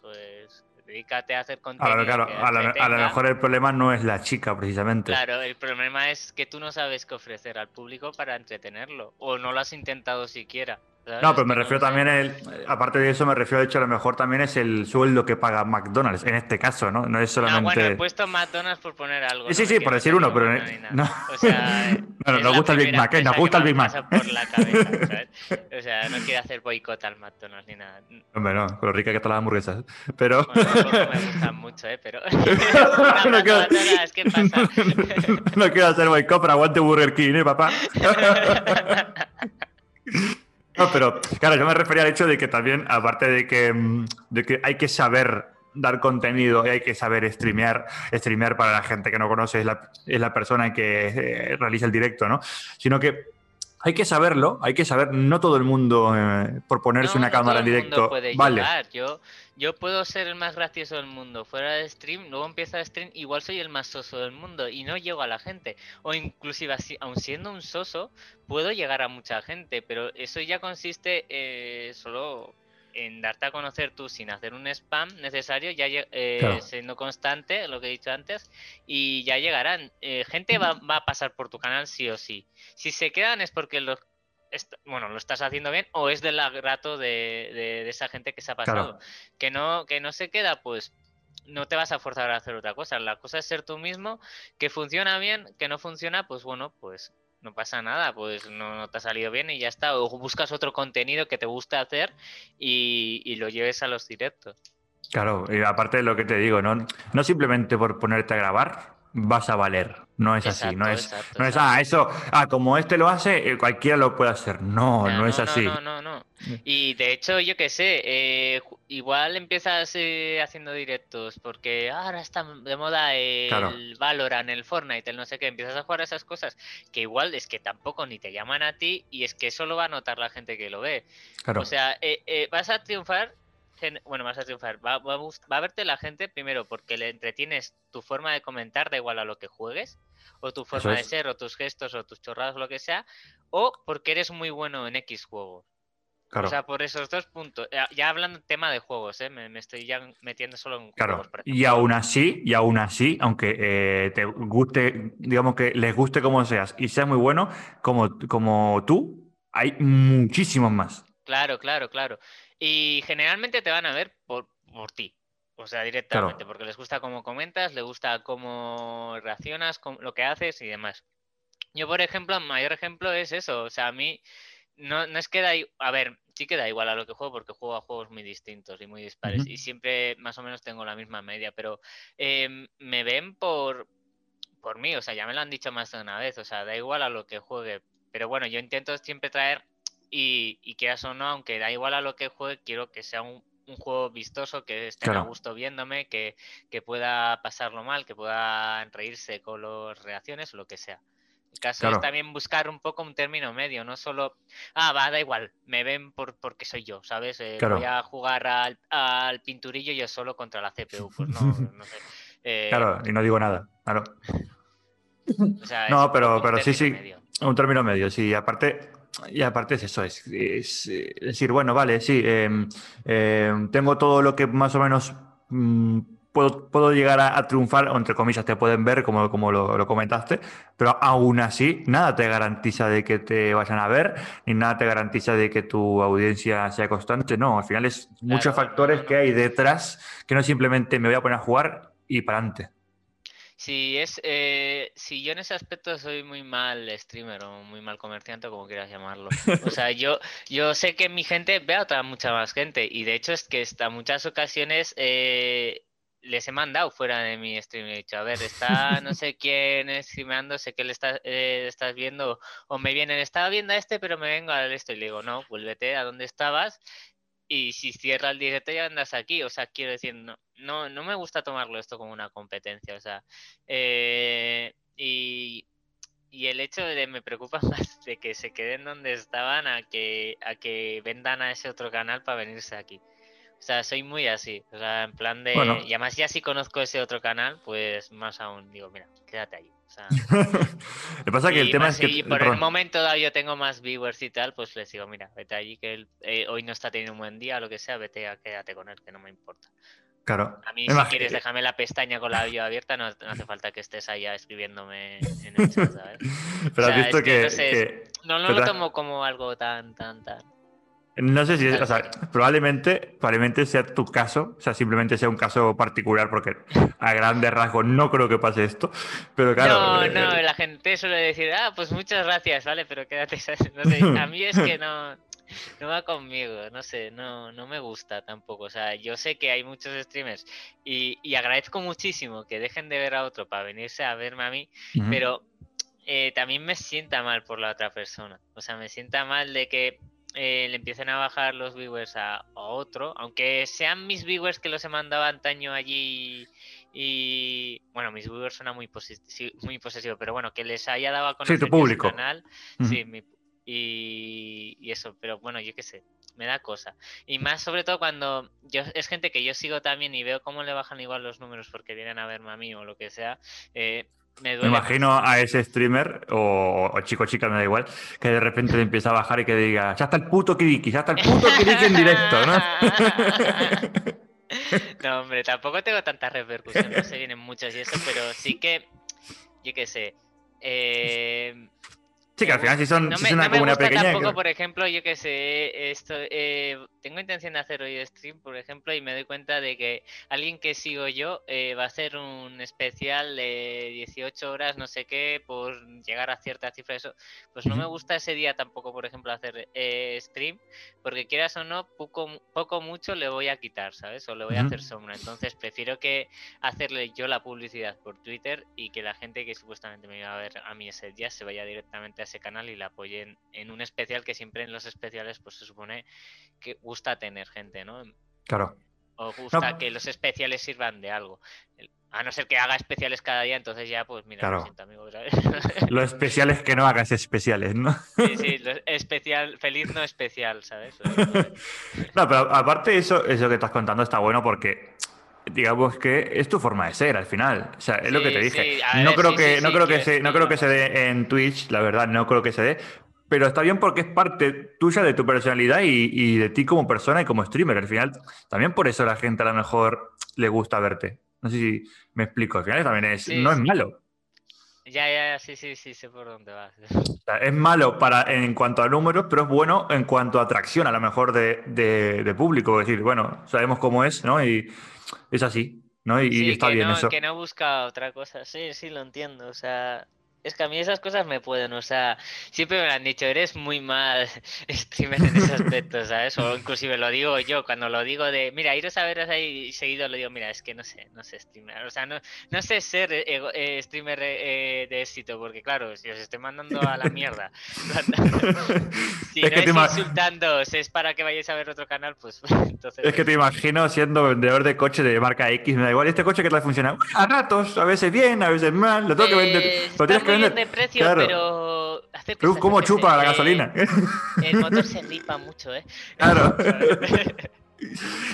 pues dedícate a hacer contenido. Claro, a, lo, mejor el problema no es la chica, precisamente. Claro, el problema es que tú no sabes qué ofrecer al público para entretenerlo, o no lo has intentado siquiera. No, pero me refiero también, el, aparte de eso, me refiero, de hecho, a lo mejor también es el sueldo que paga McDonald's, en este caso, ¿no? No es solamente... No, bueno, he puesto McDonald's por poner algo. Sí, sí, por decir uno, pero... No, O sea, nos gusta el Big Mac, ¿eh? Nos gusta el Big Mac. O sea, no quiere hacer boicot al McDonald's ni nada. Hombre, no, con lo rica que están las hamburguesas. Pero. me gustan mucho, ¿eh? Pero. no, quiero... ¿Qué pasa? no quiero hacer boicot, pero aguante Burger King, ¿eh, papá? No, pero claro, yo me refería al hecho de que también, aparte de que, mm, de que hay que saber dar contenido y hay que saber streamear, streamear para la gente que no conoce, es la, es la persona que eh, realiza el directo, ¿no? Sino que hay que saberlo, hay que saber, no todo el mundo eh, por ponerse una cámara en directo. vale. Yo, yo puedo ser el más gracioso del mundo fuera de stream, luego empiezo a stream, igual soy el más soso del mundo y no llego a la gente. O inclusive así, aun siendo un soso, puedo llegar a mucha gente, pero eso ya consiste eh, solo en darte a conocer tú sin hacer un spam necesario, ya eh, siendo constante, lo que he dicho antes, y ya llegarán. Eh, gente va, va, a pasar por tu canal sí o sí. Si se quedan es porque bueno, lo estás haciendo bien o es del grato de, de, esa gente que se ha pasado. Que, no, que no se queda, pues no te vas a forzar a hacer otra cosa. La cosa es ser tú mismo, que funciona bien, que no funciona, pues bueno, pues no pasa nada, pues no, te ha salido bien y ya está. O buscas otro contenido que te guste hacer y, lo lleves a los directos. Claro, y aparte de lo que te digo, no, no simplemente por ponerte a grabar vas a valer. No es así, no es, no es, ah, eso, ah, como este lo hace, eh, cualquiera lo puede hacer. No, no, es así. No, no, no, Y de hecho, yo qué sé, eh, igual empiezas eh, haciendo directos porque ahora está de moda el Valorant, el Fortnite, el no sé qué, empiezas a jugar esas cosas que igual es que tampoco ni te llaman a ti y es que eso lo va a notar la gente que lo ve. O sea, vas a triunfar bueno, vas a triunfar. Va, a verte la gente primero porque le entretienes tu forma de comentar, da igual a lo que juegues, o tu forma de ser, o tus gestos, o tus chorrados, lo que sea, o porque eres muy bueno en X juegos. O sea, por esos dos puntos. Ya, hablando tema de juegos, ¿eh? me, estoy ya metiendo solo en claro. Y aún así, y aún así, aunque eh, te guste, digamos que les guste como seas y seas muy bueno, como, como tú, hay muchísimos más. Claro, claro, claro. Y generalmente te van a ver por, por ti. O sea, directamente, porque les gusta cómo comentas, les gusta cómo reaccionas, lo que haces y demás. Yo, por ejemplo, el mayor ejemplo es eso. O sea, a mí no, no es que da... A ver, sí que da igual a lo que juego porque juego a juegos muy distintos y muy dispares. Y siempre más o menos tengo la misma media, pero em, me ven por, por mí. O sea, ya me lo han dicho más de una vez. O sea, da igual a lo que juegue. Pero bueno, yo intento siempre traer y, y quieras o no, aunque da igual a lo que juegue, quiero que sea un, juego vistoso, que estén a gusto viéndome, que, pueda pasarlo mal, que pueda reírse con las reacciones o lo que sea. El caso es también buscar un poco un término medio, no solo, ah, va, da igual, me ven por porque soy yo, ¿sabes? Eh, voy a jugar al, al, pinturillo yo solo contra la CPU, pues no, no sé. Eh, claro, y no digo nada, claro. no, pero, pero sí, sí, un término medio, sí, aparte y aparte es eso, es, eh, decir, bueno, vale, sí, em, tengo todo lo que más o menos mm, puedo, puedo, llegar a, triunfar, o entre comillas te pueden ver, como, como lo, comentaste, pero aún así nada te garantiza de que te vayan a ver, ni nada te garantiza de que tu audiencia sea constante, no, al final es muchos factores que hay detrás que no simplemente me voy a poner a jugar y para adelante. Si es, eh, si yo en ese aspecto soy muy mal streamer o muy mal comerciante, como quieras llamarlo. O sea, yo, yo sé que mi gente ve a otra mucha más gente y de hecho es que hasta muchas ocasiones eh, les he mandado fuera de mi stream. He dicho, a ver, está no sé quién streameando, sé que le está, eh, estás viendo o me vienen, estaba viendo a este, pero me vengo a esto y le digo, no, vuélvete a donde estabas y si cierra el directo ya andas aquí. O sea, quiero decir, no, no, no me gusta tomarlo esto como una competencia. O sea, eh, y, y el hecho de me preocupa más de que se queden donde estaban a que, a que vendan a ese otro canal para venirse aquí. O sea, soy muy así. O sea, en plan de. Y además, ya si conozco ese otro canal, pues más aún digo, mira, quédate ahí. O sea, que pasa que el tema es que. Y por el momento dado yo tengo más viewers y tal, pues les digo, mira, vete allí que eh, hoy no está teniendo un buen día, lo que sea, vete a quédate con él, que no me importa. Claro. A mí, si quieres, déjame la pestaña con la bio abierta, no, hace falta que estés allá escribiéndome en el chat, ¿sabes? Pero has visto que, No, no, lo tomo como algo tan, tan, tan. No sé si, o sea, probablemente, probablemente sea tu caso, o sea, simplemente sea un caso particular, porque a grandes rasgos no creo que pase esto, pero claro. No, eh, no, la gente suele decir, ah, pues muchas gracias, vale, pero quédate, no sé, a mí es que no, no va conmigo, no sé, no, no me gusta tampoco, o sea, yo sé que hay muchos streamers y, y agradezco muchísimo que dejen de ver a otro para venirse a verme a mí, pero eh, también me sienta mal por la otra persona, o sea, me sienta mal de que eh, le empiecen a bajar los viewers a, otro, aunque sean mis viewers que los he mandado antaño allí y bueno, mis viewers suena muy, muy posesivo, pero bueno, que les haya dado a conocer sí, tu público. canal, sí, y, y, eso, pero bueno, yo qué sé, me da cosa. Y más sobre todo cuando yo es gente que yo sigo también y veo cómo le bajan igual los números porque vienen a verme a mí o lo que sea, eh, me, imagino a ese streamer o, chico chica, me da igual, que de repente le empieza a bajar y que diga, ya está el puto Kiriki, ya está el puto Kiriki en directo, ¿no? no, hombre, tampoco tengo tanta repercusión, no se vienen muchas y eso, pero sí que, yo qué sé, eh, Sí, que al final si son si una comunidad pequeña. Tampoco, por ejemplo, yo que sé, esto, eh, tengo intención de hacer hoy stream, por ejemplo, y me doy cuenta de que alguien que sigo yo eh, va a hacer un especial de 18 horas, no sé qué, por llegar a cierta cifra. Eso, pues no me gusta ese día tampoco, por ejemplo, hacer eh, stream, porque quieras o no, poco, poco mucho le voy a quitar, ¿sabes? O le voy a hacer sombra. Entonces prefiero que hacerle yo la publicidad por Twitter y que la gente que supuestamente me iba a ver a mí ese día se vaya directamente a ese canal y la apoyen en un especial que siempre en los especiales pues se supone que gusta tener gente, ¿no? Claro. O gusta que los especiales sirvan de algo. A no ser que haga especiales cada día, entonces ya, pues mira, claro. lo siento, amigo, ¿sabes? Lo especial es que no hagas especiales, ¿no? Sí, sí, especial, feliz no especial, ¿sabes? No, pero aparte eso, eso que estás contando está bueno porque digamos que es tu forma de ser al final. O sea, es lo que te dije. no, creo que, no creo que se, no creo que se dé en Twitch, la verdad, no creo que se dé. Pero está bien porque es parte tuya de tu personalidad y, de ti como persona y como streamer. Al final, también por eso la gente a lo mejor le gusta verte. No sé si me explico. Al final también es, no es malo. Ya, ya, sí, sí, sí, sé por dónde vas. es malo para, en cuanto a números, pero es bueno en cuanto a atracción, a lo mejor, de, de público. Es decir, bueno, sabemos cómo es, ¿no? Y, es así, ¿no? Y, está bien eso. Que no busca otra cosa, sí, sí, lo entiendo. O sea, es que a mí esas cosas me pueden, o sea, siempre me lo han dicho, eres muy mal streamer en ese aspecto, ¿sabes? O inclusive lo digo yo, cuando lo digo de, mira, iros a veros ahí seguido, lo digo, mira, es que no sé, no sé streamer, o sea, no, no sé ser eh, eh, streamer eh, de éxito, porque claro, si os estoy mandando a la mierda, si es no que es insultando, si es para que vayáis a ver otro canal, pues entonces... Es que te imagino siendo vendedor de coche de marca X, me da igual, este coche que tal funciona, a ratos, a veces bien, a veces mal, lo tengo que vender, lo tienes que de precio, pero. ¿Cómo chupa la gasolina? El motor se flipa mucho, ¿eh? Claro.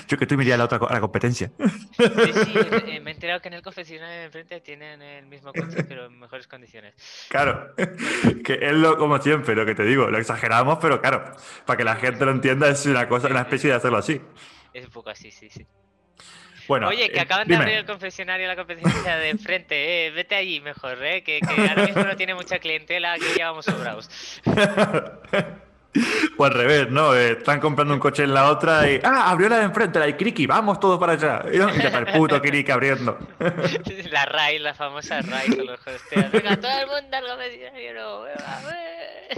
Yo que tú me a la otra a la competencia. Sí, sí, eh, me he enterado que en el confesionario de enfrente tienen el mismo coche, pero en mejores condiciones. Claro, que es lo como siempre, lo que te digo, lo exageramos, pero claro, para que la gente lo entienda es una cosa, una especie de hacerlo así. Es un poco así, sí, sí. Oye, que eh, acaban de abrir el confesionario la competencia de enfrente, eh. Vete allí mejor, eh. Que, ahora mismo no tiene mucha clientela, aquí ya vamos sobrados. O al revés, ¿no? Eh, están comprando un coche en la otra y. ¡Ah! Abrió la de enfrente, la de Kiriki, vamos todos para allá. Y ya está el puto Kiriki abriendo. La RAI, la famosa RAI con los hosteas. Venga, todo el mundo al confesionario, no,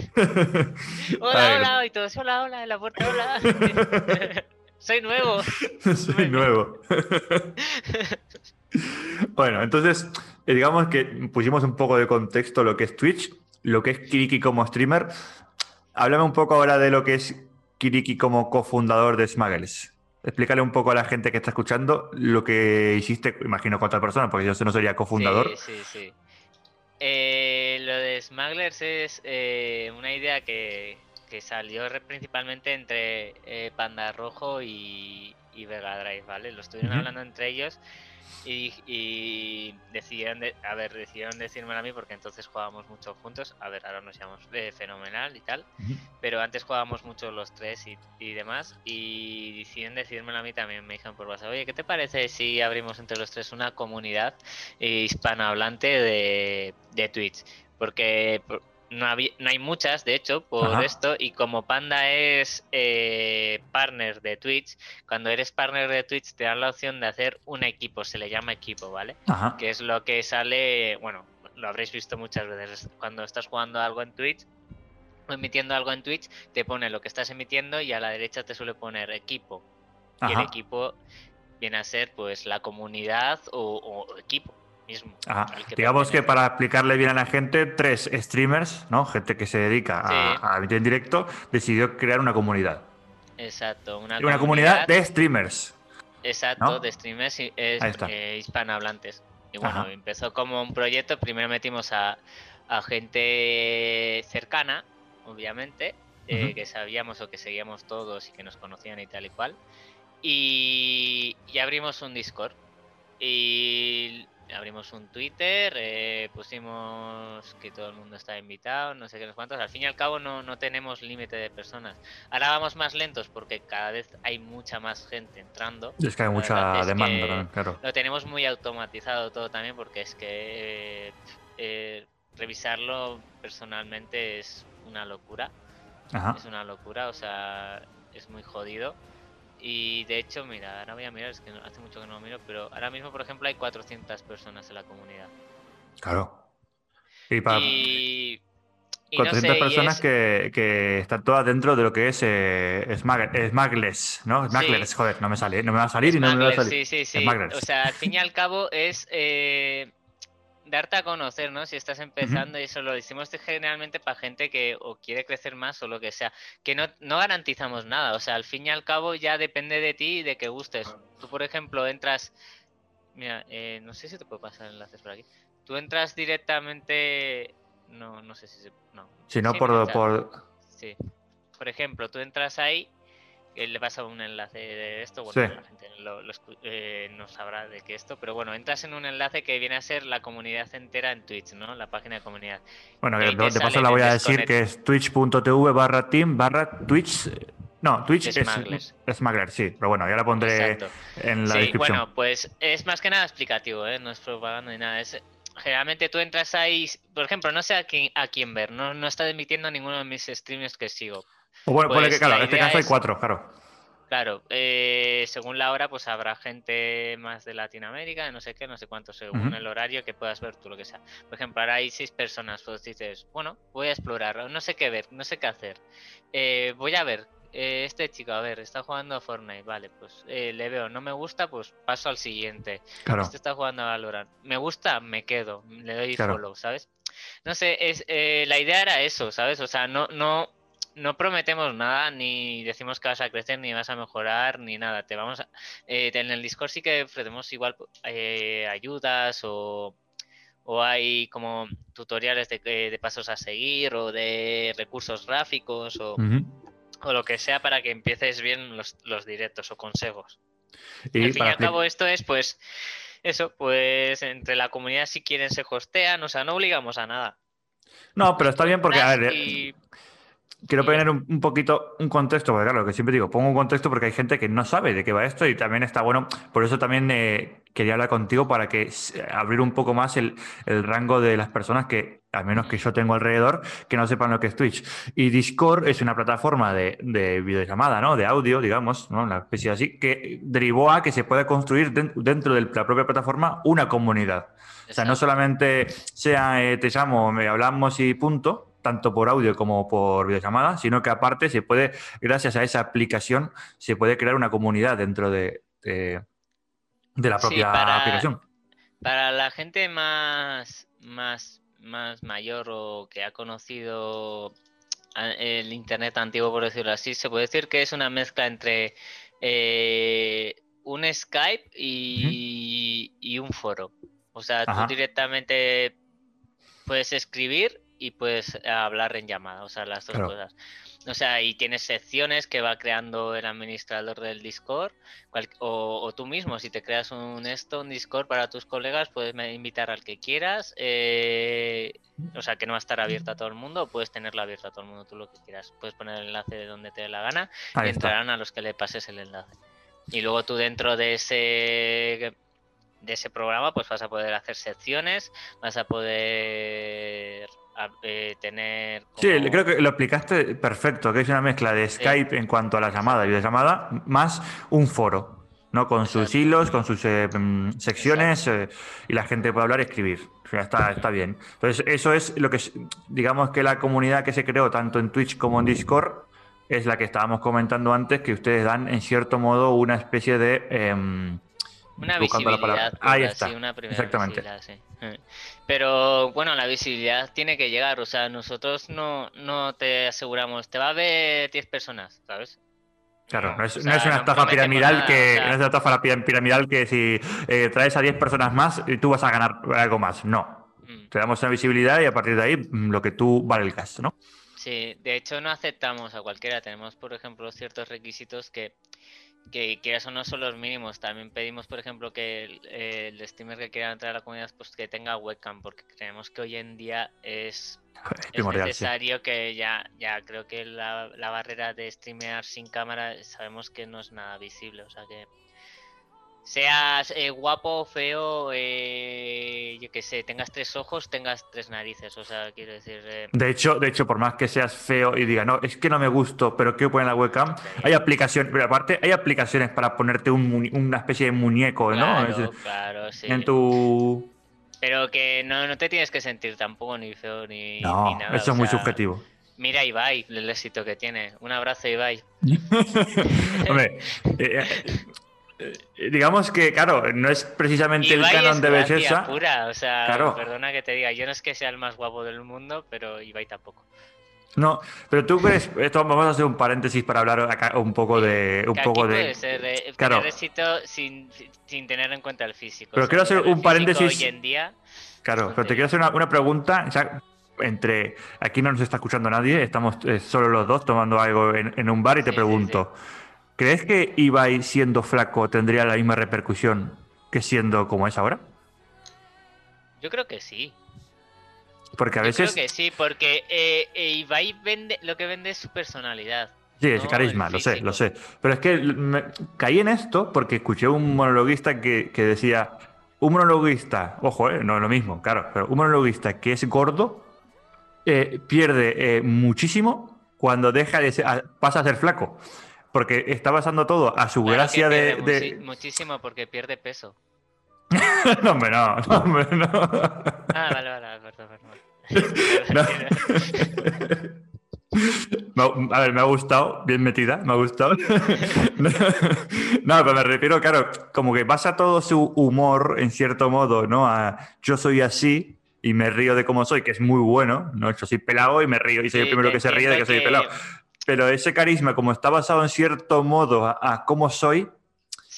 Hola, hola, y todos, hola, hola, en la puerta, hola. Soy nuevo. Soy nuevo. bueno, entonces, eh, digamos que pusimos un poco de contexto lo que es Twitch, lo que es Kiriki como streamer. Háblame un poco ahora de lo que es Kiriki como cofundador de Smuggles. Explícale un poco a la gente que está escuchando lo que hiciste, imagino, con otra persona, porque yo no sería cofundador. Sí, sí, sí. Eh, lo de Smugglers es eh, una idea que, que salió principalmente entre eh, Panda Rojo y, y, Vega Drive, ¿vale? Lo estuvieron hablando entre ellos y, decidieron, a ver, decidieron decírmelo a mí porque entonces jugábamos mucho juntos. A ver, ahora nos llamamos eh, fenomenal y tal, pero antes jugábamos mucho los tres y, demás. Y decidieron decírmelo a mí también. Me dijeron por WhatsApp, oye, ¿qué te parece si abrimos entre los tres una comunidad hispanohablante de, de Twitch? Porque no, no hay muchas, de hecho, por esto, y como Panda es eh, partner de Twitch, cuando eres partner de Twitch te dan la opción de hacer un equipo, se le llama equipo, ¿vale? Que es lo que sale, bueno, lo habréis visto muchas veces, cuando estás jugando algo en Twitch, o emitiendo algo en Twitch, te pone lo que estás emitiendo y a la derecha te suele poner equipo. Y el equipo viene a ser pues la comunidad o equipo. Digamos que para explicarle bien a la gente, tres streamers, ¿no? Gente que se dedica a, emitir en directo, decidió crear una comunidad. Exacto, una, comunidad, de streamers. Exacto, de streamers eh, hispanohablantes. Y bueno, empezó como un proyecto, primero metimos a, gente cercana, obviamente, eh, que sabíamos o que seguíamos todos y que nos conocían y tal y cual. Y, y abrimos un Discord. Y abrimos un Twitter, eh, pusimos que todo el mundo está invitado, no sé qué, nos cuantos. Al fin y al cabo no, no tenemos límite de personas. Ahora vamos más lentos porque cada vez hay mucha más gente entrando. Y es que hay mucha demanda también, claro. Lo tenemos muy automatizado todo también porque es que eh, revisarlo personalmente es una locura. Es una locura, o sea, es muy jodido. Y de hecho, mira, ahora voy a mirar, es que hace mucho que no lo miro, pero ahora mismo, por ejemplo, hay 400 personas en la comunidad. Claro. Y, para... 400 personas que, que, están todas dentro de lo que es eh, Smagless, ¿no? Smagless, joder, no me sale, no me va a salir y no me va a salir. Sí, sí, sí. O sea, al fin y al cabo es eh, darte a conocer, ¿no? Si estás empezando y eso lo decimos generalmente para gente que o quiere crecer más o lo que sea, que no, no garantizamos nada, o sea, al fin y al cabo ya depende de ti y de que gustes. Tú, por ejemplo, entras, mira, eh, no sé si te puedo pasar enlaces por aquí, tú entras directamente, no, no sé si se, no. Si no, por, por... Sí. Por ejemplo, tú entras ahí le pasa un enlace de esto, bueno, la gente eh, no sabrá de qué esto, pero bueno, entras en un enlace que viene a ser la comunidad entera en Twitch, ¿no? La página de comunidad. Bueno, de, paso la voy a decir que es twitch.tv barra team barra Twitch. No, Twitch es, es sí, pero bueno, ya la pondré en la sí, Bueno, pues es más que nada explicativo, ¿eh? no es propaganda ni nada. Es, generalmente tú entras ahí, por ejemplo, no sé a quién, a quién ver, no, no está emitiendo ninguno de mis streams que sigo, o bueno, pues que, claro, en este caso hay cuatro, claro. Claro, eh, según la hora, pues habrá gente más de Latinoamérica, no sé qué, no sé cuánto, según el horario que puedas ver tú, lo que sea. Por ejemplo, ahora hay seis personas, pues dices, bueno, voy a explorar, no sé qué ver, no sé qué hacer. Eh, voy a ver, eh, este chico, a ver, está jugando a Fortnite, vale, pues le veo, no me gusta, pues paso al siguiente. Claro. Este está jugando a Valorant, me gusta, me quedo, le doy follow, ¿sabes? No sé, es, la idea era eso, ¿sabes? O sea, no, no no prometemos nada, ni decimos que vas a crecer, ni vas a mejorar, ni nada. Te vamos eh, en el Discord sí que ofrecemos igual eh, ayudas o, hay como tutoriales de, de, pasos a seguir o de recursos gráficos o, lo que sea para que empieces bien los, directos o consejos. Y al fin y al cabo esto es pues eso, pues entre la comunidad si quieren se hostean, o sea, no obligamos a nada. No, pero está bien porque, a ver, eh, quiero poner un, poquito un contexto, porque claro, lo que siempre digo, pongo un contexto porque hay gente que no sabe de qué va esto y también está bueno, por eso también eh, quería hablar contigo para que abrir un poco más el, rango de las personas que, al menos que yo tengo alrededor, que no sepan lo que es Twitch. Y Discord es una plataforma de, de videollamada, ¿no? De audio, digamos, ¿no? Una especie así, que derivó a que se pueda construir dentro de la propia plataforma una comunidad. O sea, no solamente sea eh, te llamo, me hablamos y punto, tanto por audio como por videollamada, sino que aparte se puede, gracias a esa aplicación, se puede crear una comunidad dentro de, de, la propia aplicación. Para la gente más, más, más mayor o que ha conocido el Internet antiguo, por decirlo así, se puede decir que es una mezcla entre eh, un Skype y, y, un foro. O sea, tú directamente puedes escribir y puedes hablar en llamada, o sea, las dos cosas. O sea, y tienes secciones que va creando el administrador del Discord, o, tú mismo, si te creas un esto, un Discord para tus colegas, puedes invitar al que quieras, eh, o sea, que no va a estar abierto a todo el mundo, puedes tenerlo abierto a todo el mundo, tú lo que quieras. Puedes poner el enlace de donde te dé la gana y entrarán a los que le pases el enlace. Y luego tú dentro de ese de ese programa, pues vas a poder hacer secciones, vas a poder eh, tener... Sí, creo que lo explicaste perfecto, que es una mezcla de Skype en cuanto a la llamada y llamada, más un foro. ¿no? Con sus hilos, con sus eh, mm, secciones eh, y la gente puede hablar y escribir. está, está bien. Entonces, eso es lo que, digamos que la comunidad que se creó tanto en Twitch como en Discord es la que estábamos comentando antes, que ustedes dan en cierto modo una especie de... Una visibilidad. Ahí está. Exactamente. Pero bueno, la visibilidad tiene que llegar. O sea, nosotros no, no te aseguramos, te va a ver 10 personas, ¿sabes? Claro, no es, una estafa piramidal que no es una estafa piramidal que si eh, traes a 10 personas más tú vas a ganar algo más. No. Mm. Te damos una visibilidad y a partir de ahí mm, lo que tú vale el caso, ¿no? Sí, de hecho no aceptamos a cualquiera. Tenemos, por ejemplo, ciertos requisitos que que quieras o no son los mínimos. También pedimos, por ejemplo, que el, streamer que quiera entrar a la comunidad pues que tenga webcam, porque creemos que hoy en día es, necesario que ya, ya creo que la, la barrera de streamear sin cámara sabemos que no es nada visible, o sea que seas eh, guapo, feo, eh, yo que sé, tengas tres ojos, tengas tres narices, o sea, quiero decir... Eh, de hecho, de hecho, por más que seas feo y diga, no, es que no me gusto, pero ¿qué poner la webcam? Hay aplicaciones, pero aparte hay aplicaciones para ponerte una especie de muñeco, ¿no? Claro, sí. En tu... Pero que no, no te tienes que sentir tampoco ni feo ni, no, nada. Eso es muy subjetivo. Mira Ibai, el éxito que tiene. Un abrazo, Ibai. Hombre, eh, digamos que, claro, no es precisamente el canon de belleza. Pura, o sea, perdona que te diga, yo no es que sea el más guapo del mundo, pero Ibai tampoco. No, pero tú crees, esto vamos a hacer un paréntesis para hablar acá un poco de un poco de eh, claro. éxito sin, sin, tener en cuenta el físico. Pero quiero hacer un paréntesis hoy en día. Claro, pero te quiero hacer una, pregunta, entre aquí no nos está escuchando nadie, estamos eh, solo los dos tomando algo en, un bar y te pregunto, ¿Crees que Ibai siendo flaco tendría la misma repercusión que siendo como es ahora? Yo creo que sí. Porque a veces. Yo creo que sí, porque eh, eh, Ibai vende, lo que vende es su personalidad. Sí, es carisma, lo sé, lo sé. Pero es que caí en esto porque escuché un monologuista que, decía. Un monologuista, ojo, eh, no es lo mismo, claro, pero un monologuista que es gordo pierde muchísimo cuando deja de ser, pasa a ser flaco porque está basando todo a su gracia de, Muchísimo porque pierde peso. no, hombre, no, no, hombre, no. Ah, vale, vale, perdón, perdón. a ver, me ha gustado, bien metida, me ha gustado. no, pero me refiero, claro, como que basa todo su humor, en cierto modo, ¿no? A yo soy así y me río de cómo soy, que es muy bueno, ¿no? Yo soy pelado y me río y soy el primero que se ríe de que soy pelado pero ese carisma, como está basado en cierto modo a, cómo soy,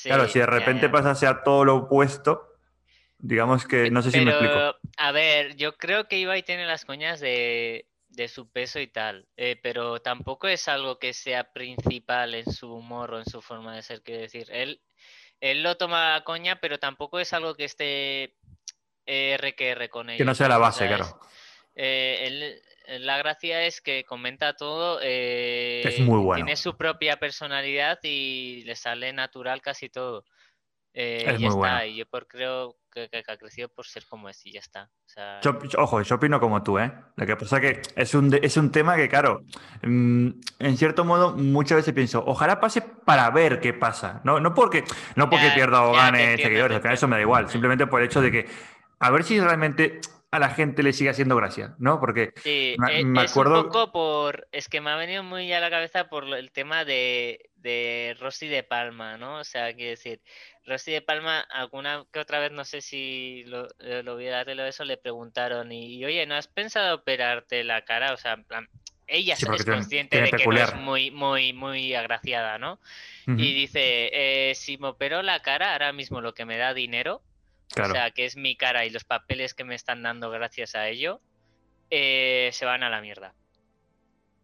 claro, si de repente pasa a todo lo opuesto, digamos que no sé si me explico. A ver, yo creo que Ibai tiene las coñas de, su peso y tal, eh, pero tampoco es algo que sea principal en su humor o en su forma de ser, quiero decir, él, él lo toma a coña, pero tampoco es algo que esté R que R con él. Que no sea la base, claro. Eh, él, la gracia es que comenta todo. Eh, es muy bueno. Tiene su propia personalidad y le sale natural casi todo. Eh, es y muy está. Y yo por, creo que, ha crecido por ser como es y ya está. ojo, yo opino como tú, ¿eh? Lo que pasa es que es un, es un tema que, claro, mm, en cierto modo muchas veces pienso, ojalá pase para ver qué pasa. No, no porque, no porque pierda o gane seguidores, eso me da igual. Simplemente por el hecho de que a ver si realmente a la gente le sigue haciendo gracia, ¿no? Porque sí, me, e, es acuerdo... un poco por... Es que me ha venido muy a la cabeza por el tema de, de Rosy de Palma, ¿no? O sea, quiero decir, Rosy de Palma, alguna que otra vez, no sé si lo, lo vi darle eso, le preguntaron y, oye, ¿no has pensado operarte la cara? O sea, en plan, ella es consciente de que no es muy, muy, muy agraciada, ¿no? Y dice, eh, si me opero la cara, ahora mismo lo que me da dinero o sea, que es mi cara y los papeles que me están dando gracias a ello, eh, se van a la mierda.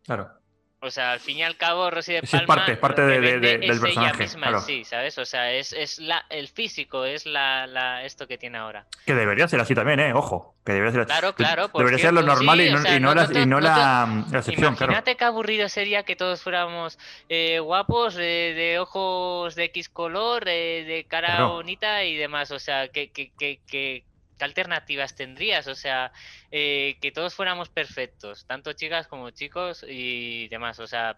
Claro. O sea, al fin y al cabo, Rosy de Palma. es parte, parte de, del personaje. misma sí, ¿sabes? O sea, es, es la, el físico, es la, la, esto que tiene ahora. Que debería ser así también, ¿eh? Ojo. Que debería ser Claro, claro. Debería ser lo normal y, no, y, no, la, y no la, excepción, Imagínate qué aburrido sería que todos fuéramos eh, guapos, de ojos de X color, eh, de cara bonita y demás. O sea, que, que, que, que ¿qué alternativas tendrías? O sea, eh, que todos fuéramos perfectos, tanto chicas como chicos y demás. O sea,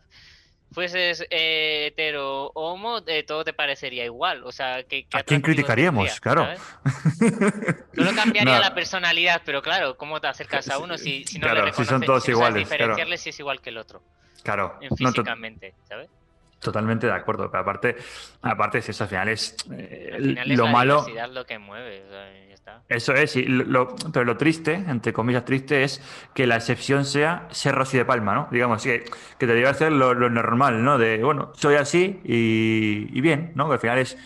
fueses eh, hetero o homo, eh, todo te parecería igual. O sea, que, ¿a quién criticaríamos? claro. Solo cambiaría la personalidad, pero claro, ¿cómo te acercas a uno si, no le reconoces? Si son todos iguales. diferenciarle si es igual que el otro. Claro. físicamente, ¿sabes? Totalmente de acuerdo, pero aparte, aparte es eso, al final es eh, lo la malo. lo que mueve, Eso es, lo, pero lo triste, entre comillas triste, es que la excepción sea ser Rosy de Palma, ¿no? Digamos, que, que te debe hacer lo, normal, ¿no? De, bueno, soy así y, bien, ¿no? Que al final es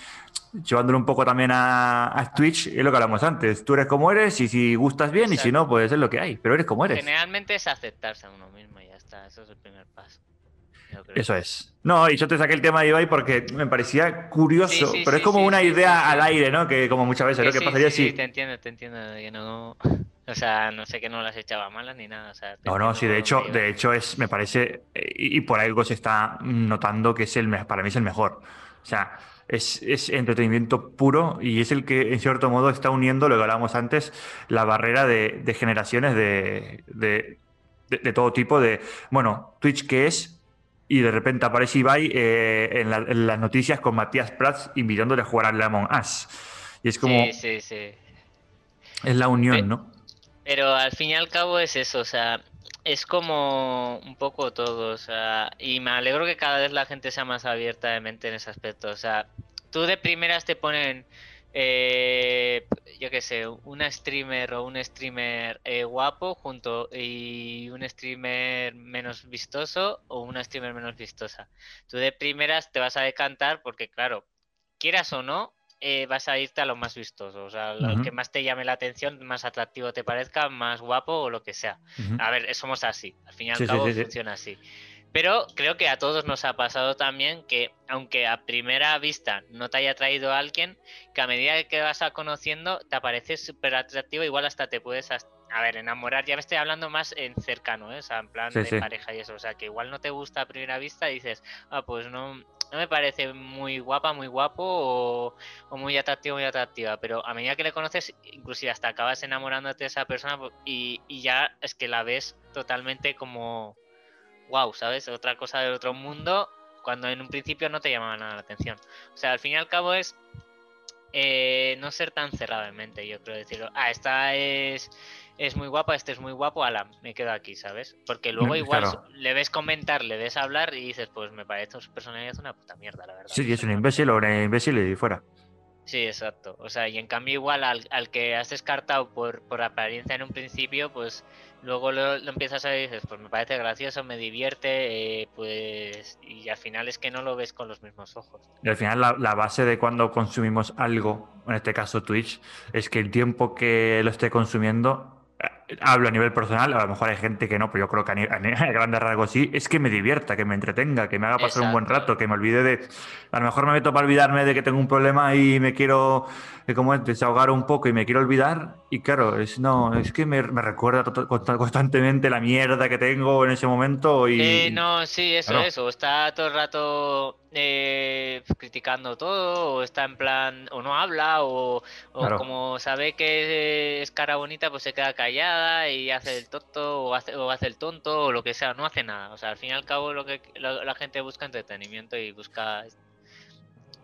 llevándolo un poco también a, Twitch, es lo que hablamos antes. Tú eres como eres y si gustas bien y si no, pues es lo que hay, pero eres como eres. Generalmente es aceptarse a uno mismo y ya está, eso es el primer paso. Eso es. No, y yo te saqué el tema de Ibai porque me parecía curioso, pero es como una idea al aire, ¿no? Que como muchas veces, lo que pasaría si... Sí, te entiendo, te entiendo. no... O sea, no sé que no las echaba malas ni nada. no, no, sí, de hecho, de hecho es, me parece, y por algo se está notando que es el para mí es el mejor. O sea, es, es, entretenimiento puro y es el que, en cierto modo, está uniendo, lo que hablábamos antes, la barrera de, de generaciones de, de, de, todo tipo. De, bueno, Twitch, ¿qué es? Y de repente aparece Ibai eh, en, las noticias con Matías Prats invitándole a jugar al Among Us. Y es como... Sí, sí, sí. Es la unión, ¿no? Pero al fin y al cabo es eso, o sea, es como un poco todo, o sea, y me alegro que cada vez la gente sea más abierta de mente en ese aspecto, o sea, tú de primeras te ponen eh, yo qué sé, una streamer o un streamer eh, guapo junto y un streamer menos vistoso o una streamer menos vistosa. Tú de primeras te vas a decantar porque, claro, quieras o no, eh, vas a irte a lo más vistoso, o sea, lo que más te llame la atención, más atractivo te parezca, más guapo o lo que sea. A ver, somos así, al fin y al cabo funciona así. Pero creo que a todos nos ha pasado también que, aunque a primera vista no te haya traído a alguien, que a medida que vas a conociendo te aparece súper atractivo, igual hasta te puedes, a ver, enamorar. Ya me estoy hablando más en cercano, ¿eh? o sea, en plan de pareja y eso. O sea, que igual no te gusta a primera vista y dices, ah, pues no, no me parece muy guapa, muy guapo o, o, muy atractivo, muy atractiva. Pero a medida que le conoces, inclusive hasta acabas enamorándote de esa persona pues, y, y ya es que la ves totalmente como wow, ¿sabes? Otra cosa del otro mundo cuando en un principio no te llamaba nada la atención. O sea, al fin y al cabo es eh, no ser tan cerrado en mente, yo creo decirlo. Ah, esta es, es muy guapa, este es muy guapo, ala, me quedo aquí, ¿sabes? Porque luego igual le ves comentar, le ves hablar y dices, pues me parece su personalidad una puta mierda, la verdad. Sí, es un imbécil o una imbécil y fuera. Sí, exacto. O sea, y en cambio igual al, al que has descartado por, por apariencia en un principio, pues luego lo, empiezas a dices, pues me parece gracioso, me divierte, eh, pues y al final es que no lo ves con los mismos ojos. Y al final la, base de cuando consumimos algo, en este caso Twitch, es que el tiempo que lo esté consumiendo hablo a nivel personal, a lo mejor hay gente que no, pero yo creo que a, a, grandes rasgos sí, es que me divierta, que me entretenga, que me haga pasar un buen rato, que me olvide de... A lo mejor me meto para olvidarme de que tengo un problema y me quiero, eh, como es, desahogar un poco y me quiero olvidar. Y claro, es, no, es que me, recuerda constantemente la mierda que tengo en ese momento y... Eh, no, sí, eso, es eso. Está todo el rato eh, criticando todo, o está en plan, o no habla, o, como sabe que es cara bonita, pues se queda callada y hace el tonto, o hace, o hace el tonto, o lo que sea, no hace nada. O sea, al fin y al cabo lo que la, gente busca entretenimiento y busca...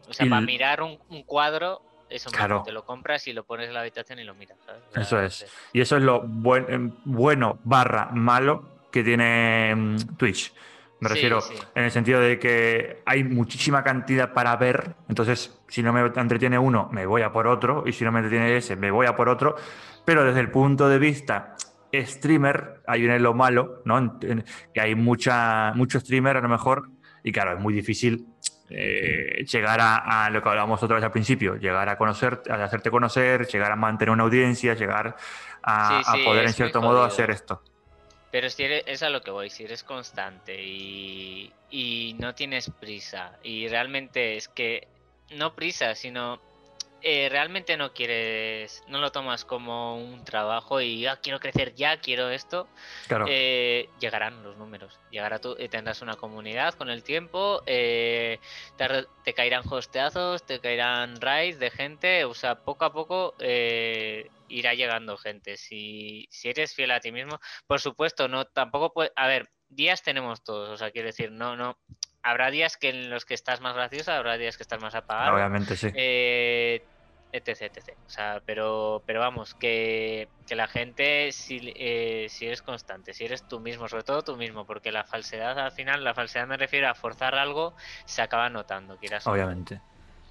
O sea, para mirar un, cuadro eso claro. te lo compras y lo pones en la habitación y lo miras. eso es. Y eso es lo em, bueno barra malo que tiene mm, Twitch. Me refiero en el sentido de que hay muchísima cantidad para ver, entonces si no me entretiene uno, me voy a por otro, y si no me entretiene ese, me voy a por otro, pero desde el punto de vista streamer, hay viene lo malo, ¿no? Que hay mucha, mucho streamer a lo mejor, y claro, es muy difícil eh, llegar a, lo que hablábamos otra vez al principio, llegar a conocer, a hacerte conocer, llegar a mantener una audiencia, llegar a, a poder en cierto modo hacer esto. Pero si eres, es a lo que voy, si eres constante y, y no tienes prisa, y realmente es que, no prisa, sino eh, realmente no quieres, no lo tomas como un trabajo y ah, quiero crecer ya, quiero esto, eh, llegarán los números. Llegará tú, y tendrás una comunidad con el tiempo, te, te, caerán hosteazos, te caerán raids de gente, o sea, poco a poco irá llegando gente. Si, si eres fiel a ti mismo, por supuesto, no tampoco puede, a ver, días tenemos todos, o sea, quiero decir, no, no, habrá días que en los que estás más gracioso, habrá días que estás más apagado. Obviamente, sí. Eh, etc, etc. O sea, pero, pero vamos, que, la gente, si, eh, si eres constante, si eres tú mismo, sobre todo tú mismo, porque la falsedad al final, la falsedad me refiero a forzar algo, se acaba notando, quieras. Obviamente.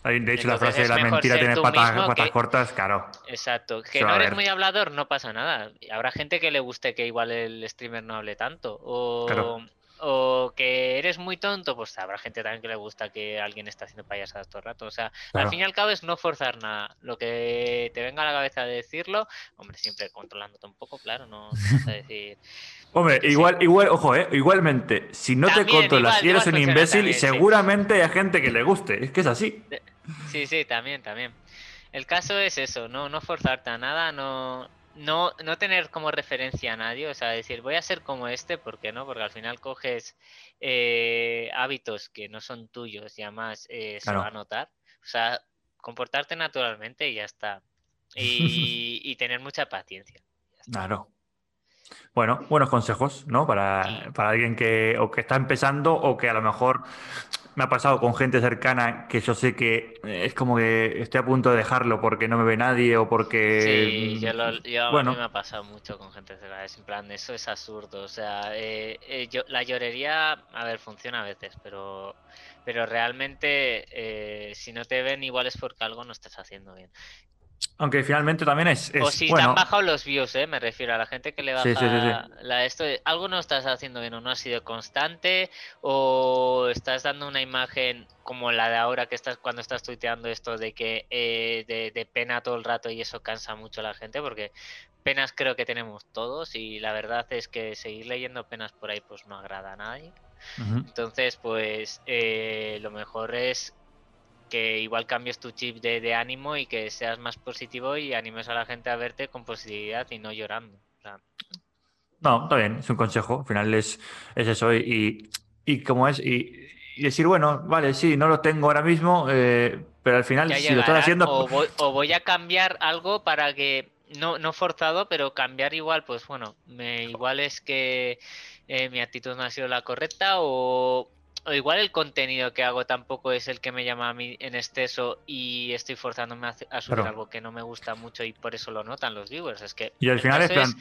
De hecho, la frase de la mentira tiene patas, cortas, claro. Exacto. Que no eres muy hablador, no pasa nada. Habrá gente que le guste que igual el streamer no hable tanto. O, o que eres muy tonto, pues habrá gente también que le gusta que alguien esté haciendo payasadas todo el rato. O sea, al fin y al cabo es no forzar nada. Lo que te venga a la cabeza de decirlo, hombre, siempre controlándote un poco, claro, no, vas a decir. Hombre, igual, igual, ojo, eh, igualmente, si no te controlas, si eres un imbécil, seguramente hay gente que le guste. Es que es así. Sí, sí, también, también. El caso es eso, no, no forzarte a nada, no, no, no tener como referencia a nadie, o sea, decir, voy a ser como este, ¿por qué no? Porque al final coges eh, hábitos que no son tuyos y además eh, se va a notar. O sea, comportarte naturalmente y ya está. Y, tener mucha paciencia. Claro. Bueno, buenos consejos, ¿no? Para, para alguien que o que está empezando o que a lo mejor me ha pasado con gente cercana que yo sé que es como que estoy a punto de dejarlo porque no me ve nadie o porque... Sí, yo, lo, bueno. a mí me ha pasado mucho con gente cercana, es en plan, eso es absurdo, o sea, eh, eh, yo, la llorería, a ver, funciona a veces, pero, pero realmente eh, si no te ven igual es porque algo no estás haciendo bien. Aunque finalmente también es. o si te han bajado los views, ¿eh? me refiero a la gente que le baja la, esto. Algo no estás haciendo bien, o no has sido constante, o estás dando una imagen como la de ahora que estás cuando estás tuiteando esto de que eh, de, pena todo el rato y eso cansa mucho a la gente, porque penas creo que tenemos todos y la verdad es que seguir leyendo penas por ahí pues no agrada a nadie. Entonces, pues eh, lo mejor es que igual cambies tu chip de, ánimo y que seas más positivo y animes a la gente a verte con positividad y no llorando. No, está bien, es un consejo. Al final es, es eso. Y, y, como es, y, decir, bueno, vale, sí, no lo tengo ahora mismo, eh, pero al final, si lo estás haciendo. O voy, a cambiar algo para que. No, no forzado, pero cambiar igual, pues bueno, me, igual es que eh, mi actitud no ha sido la correcta o, o igual el contenido que hago tampoco es el que me llama a mí en exceso y estoy forzándome a, subir algo que no me gusta mucho y por eso lo notan los viewers. Es que y al final es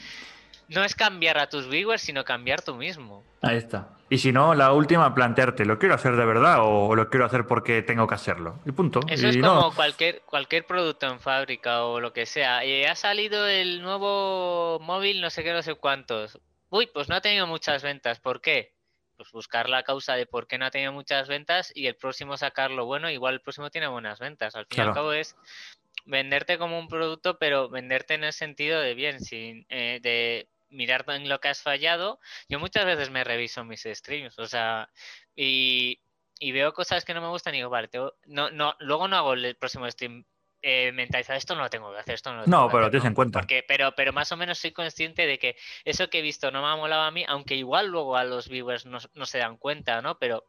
no es cambiar a tus viewers, sino cambiar tú mismo. Ahí está. Y si no, la última, plantearte, ¿lo quiero hacer de verdad o lo quiero hacer porque tengo que hacerlo? Y punto. Eso es como cualquier, cualquier producto en fábrica o lo que sea. Y ha salido el nuevo móvil, no sé qué, no sé cuántos. Uy, pues no ha tenido muchas ventas. ¿Por qué? Pues buscar la causa de por qué no ha tenido muchas ventas y el próximo sacarlo bueno, igual el próximo tiene buenas ventas. Al fin y al cabo es venderte como un producto, pero venderte en el sentido de bien, sin eh, de mirar en lo que has fallado. Yo muchas veces me reviso mis streams, o sea, y, y veo cosas que no me gustan y digo, vale, no, no, luego no hago el próximo stream eh, mentalizar esto no lo tengo que hacer, esto no lo No, pero lo tienes en cuenta. Porque, pero, pero más o menos soy consciente de que eso que he visto no me ha molado a mí, aunque igual luego a los viewers no, se dan cuenta, ¿no? Pero,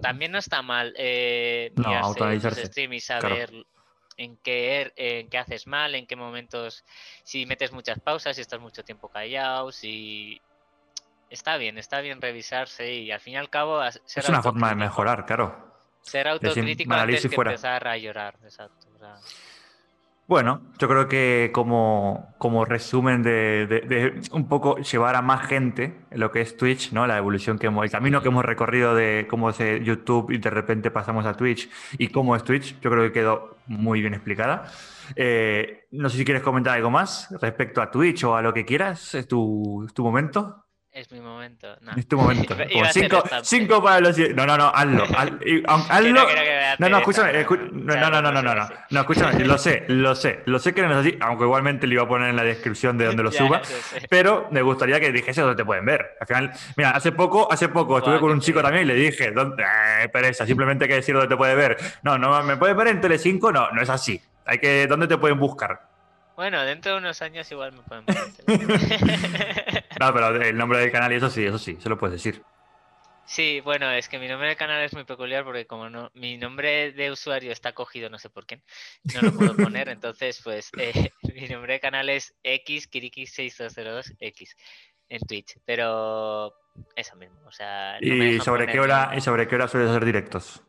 también no está mal eh, mirarse stream y saber en qué, er, en qué haces mal, en qué momentos, si metes muchas pausas, si estás mucho tiempo callado, si... Está bien, está bien revisarse y al fin y al cabo... Es una forma de mejorar, claro. Ser autocrítico antes que empezar a llorar, exacto. Bueno, yo creo que como, como resumen de, un poco llevar a más gente en lo que es Twitch, ¿no? La evolución que hemos, el camino que hemos recorrido de cómo es YouTube y de repente pasamos a Twitch y cómo es Twitch, yo creo que quedó muy bien explicada. Eh, no sé si quieres comentar algo más respecto a Twitch o a lo que quieras, es tu, tu momento. Es mi momento. No. Es tu momento. Como cinco, cinco para los. No, no, no, hazlo. hazlo. No, no, escúchame. no, no, no, no, no, no. No, escúchame. Lo sé, lo sé. Lo sé que no es así, aunque igualmente le iba a poner en la descripción de donde lo suba. Pero me gustaría que dijese dónde te pueden ver. Al final, mira, hace poco, hace poco estuve con un chico también y le dije, ¿dónde? Eh, pereza, simplemente hay que decir dónde te puede ver. No, no, ¿me puedes ver en Telecinco? No, no es así. Hay que, ¿dónde te pueden buscar? Bueno, dentro de unos años igual me pueden No, pero el nombre del canal y eso sí, eso sí, se lo puedes decir. Sí, bueno, es que mi nombre de canal es muy peculiar porque como no, mi nombre de usuario está cogido, no sé por qué, no lo puedo poner, entonces pues eh, mi nombre de canal es xkiriki6202x en Twitch, pero eso mismo, o sea... ¿Y sobre qué hora y sobre qué hora sueles hacer directos?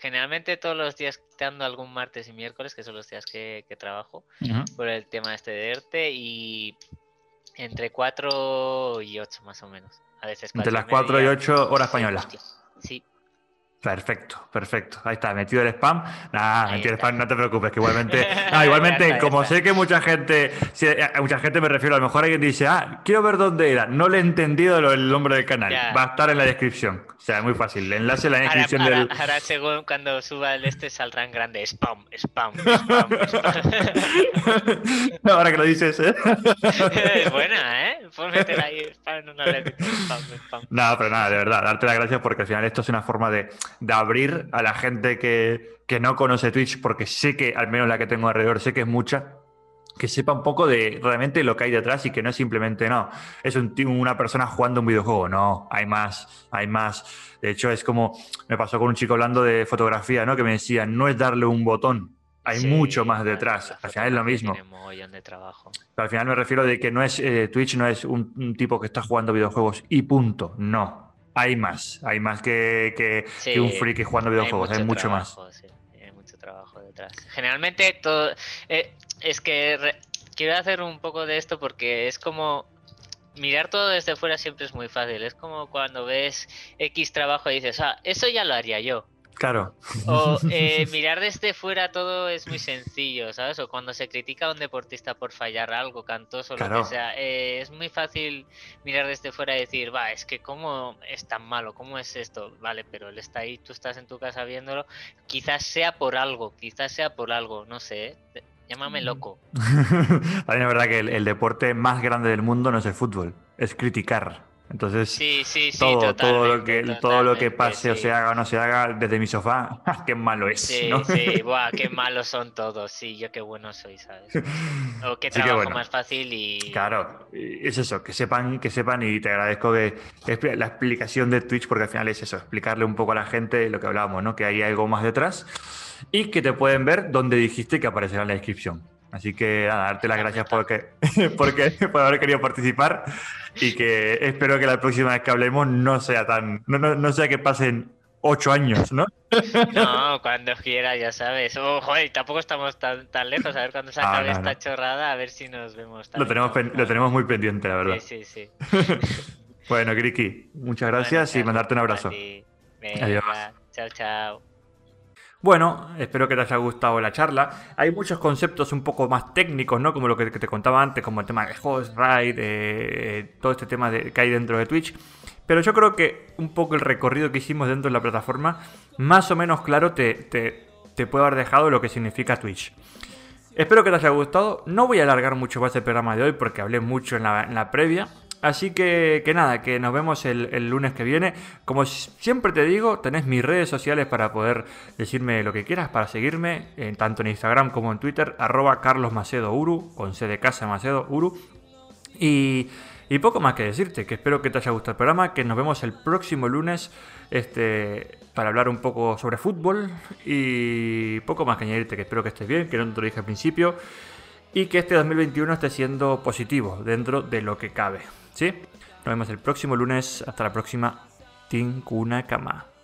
Generalmente todos los días quitando algún martes y miércoles, que son los días que, trabajo, por el tema este de ERTE, y entre 4 y 8 más o menos. A veces Entre las 4 y 8 horas españolas. Sí, Perfecto, perfecto. Ahí está, metido el spam. Nada, metido el spam, no te preocupes, que igualmente. Igualmente, como sé que mucha gente, eh, mucha gente me refiero, a lo mejor alguien dice, ah, quiero ver dónde era. No le he entendido el nombre del canal. Va a estar en la descripción. O sea, muy fácil. El enlace en la descripción del. Ahora, según cuando suba el este, saldrá en grande spam, spam, spam. ahora que lo dices, ¿eh? es buena, ¿eh? meter ahí spam en una spam, spam. No, pero nada, de verdad, darte las gracias porque al final esto es una forma de de abrir a la gente que, no conoce Twitch, porque sé que, al menos la que tengo alrededor, sé que es mucha, que sepa un poco de realmente lo que hay detrás y que no es simplemente, no, es un, una persona jugando un videojuego, no, hay más, hay más. De hecho, es como, me pasó con un chico hablando de fotografía, ¿no? Que me decía, no es darle un botón, hay mucho más detrás. Al final es lo mismo. De trabajo. Pero al final me refiero de que no es eh, Twitch no es un, tipo que está jugando videojuegos y punto. No hay más, hay más que, que, un friki jugando videojuegos, hay, mucho más. hay mucho trabajo detrás. Generalmente todo... Eh, es que quiero hacer un poco de esto porque es como mirar todo desde fuera siempre es muy fácil. Es como cuando ves X trabajo y dices, ah, eso ya lo haría yo. Claro. O eh, mirar desde fuera todo es muy sencillo, ¿sabes? O cuando se critica a un deportista por fallar algo, cantoso, o lo que sea, eh, es muy fácil mirar desde fuera y decir, va, es que cómo es tan malo, cómo es esto, vale, pero él está ahí, tú estás en tu casa viéndolo, quizás sea por algo, quizás sea por algo, no sé, ¿eh? Llámame loco. También es verdad que el deporte más grande del mundo no es el fútbol, es criticar. Entonces, todo, todo, lo que, todo lo que pase o se haga o no se haga desde mi sofá, qué malo es. Sí, sí, buah, qué malos son todos. Sí, yo qué bueno soy, ¿sabes? O qué trabajo más fácil y. Claro, es eso, que sepan, que sepan y te agradezco que la explicación de Twitch, porque al final es eso, explicarle un poco a la gente lo que hablábamos, ¿no? Que hay algo más detrás y que te pueden ver donde dijiste que aparecerá en la descripción. Así que nada, darte las gracias porque, porque, por haber querido participar y que espero que la próxima vez que hablemos no sea tan. No, no, no sea que pasen ocho años, ¿no? No, cuando quiera, ya sabes. Ojo, tampoco estamos tan, tan lejos. A ver cuando se acabe esta chorrada, a ver si nos vemos. Lo tenemos, lo tenemos muy pendiente, la verdad. Sí, sí, sí. bueno, Griki, muchas gracias y mandarte un abrazo. Adiós. Chao, chao. Bueno, espero que te haya gustado la charla. Hay muchos conceptos un poco más técnicos, ¿no? Como lo que te contaba antes, como el tema de host, ride, eh, todo este tema de, que hay dentro de Twitch. Pero yo creo que un poco el recorrido que hicimos dentro de la plataforma, más o menos claro te, te, te puede haber dejado lo que significa Twitch. Espero que te haya gustado. No voy a alargar mucho más el programa de hoy porque hablé mucho en la, en la previa. Así que, que nada, que nos vemos el, lunes que viene. Como siempre te digo, tenés mis redes sociales para poder decirme lo que quieras, para seguirme, en, tanto en Instagram como en Twitter, arroba Carlos Macedo Uru, con C de casa Macedo Uru. Y, y, poco más que decirte, que espero que te haya gustado el programa, que nos vemos el próximo lunes este, para hablar un poco sobre fútbol. Y poco más que añadirte, que espero que estés bien, que no te lo dije al principio. Y que este 2021 esté siendo positivo dentro de lo que cabe. ¿Sí? Nos vemos el próximo lunes. Hasta la próxima. Tinkuna Kama.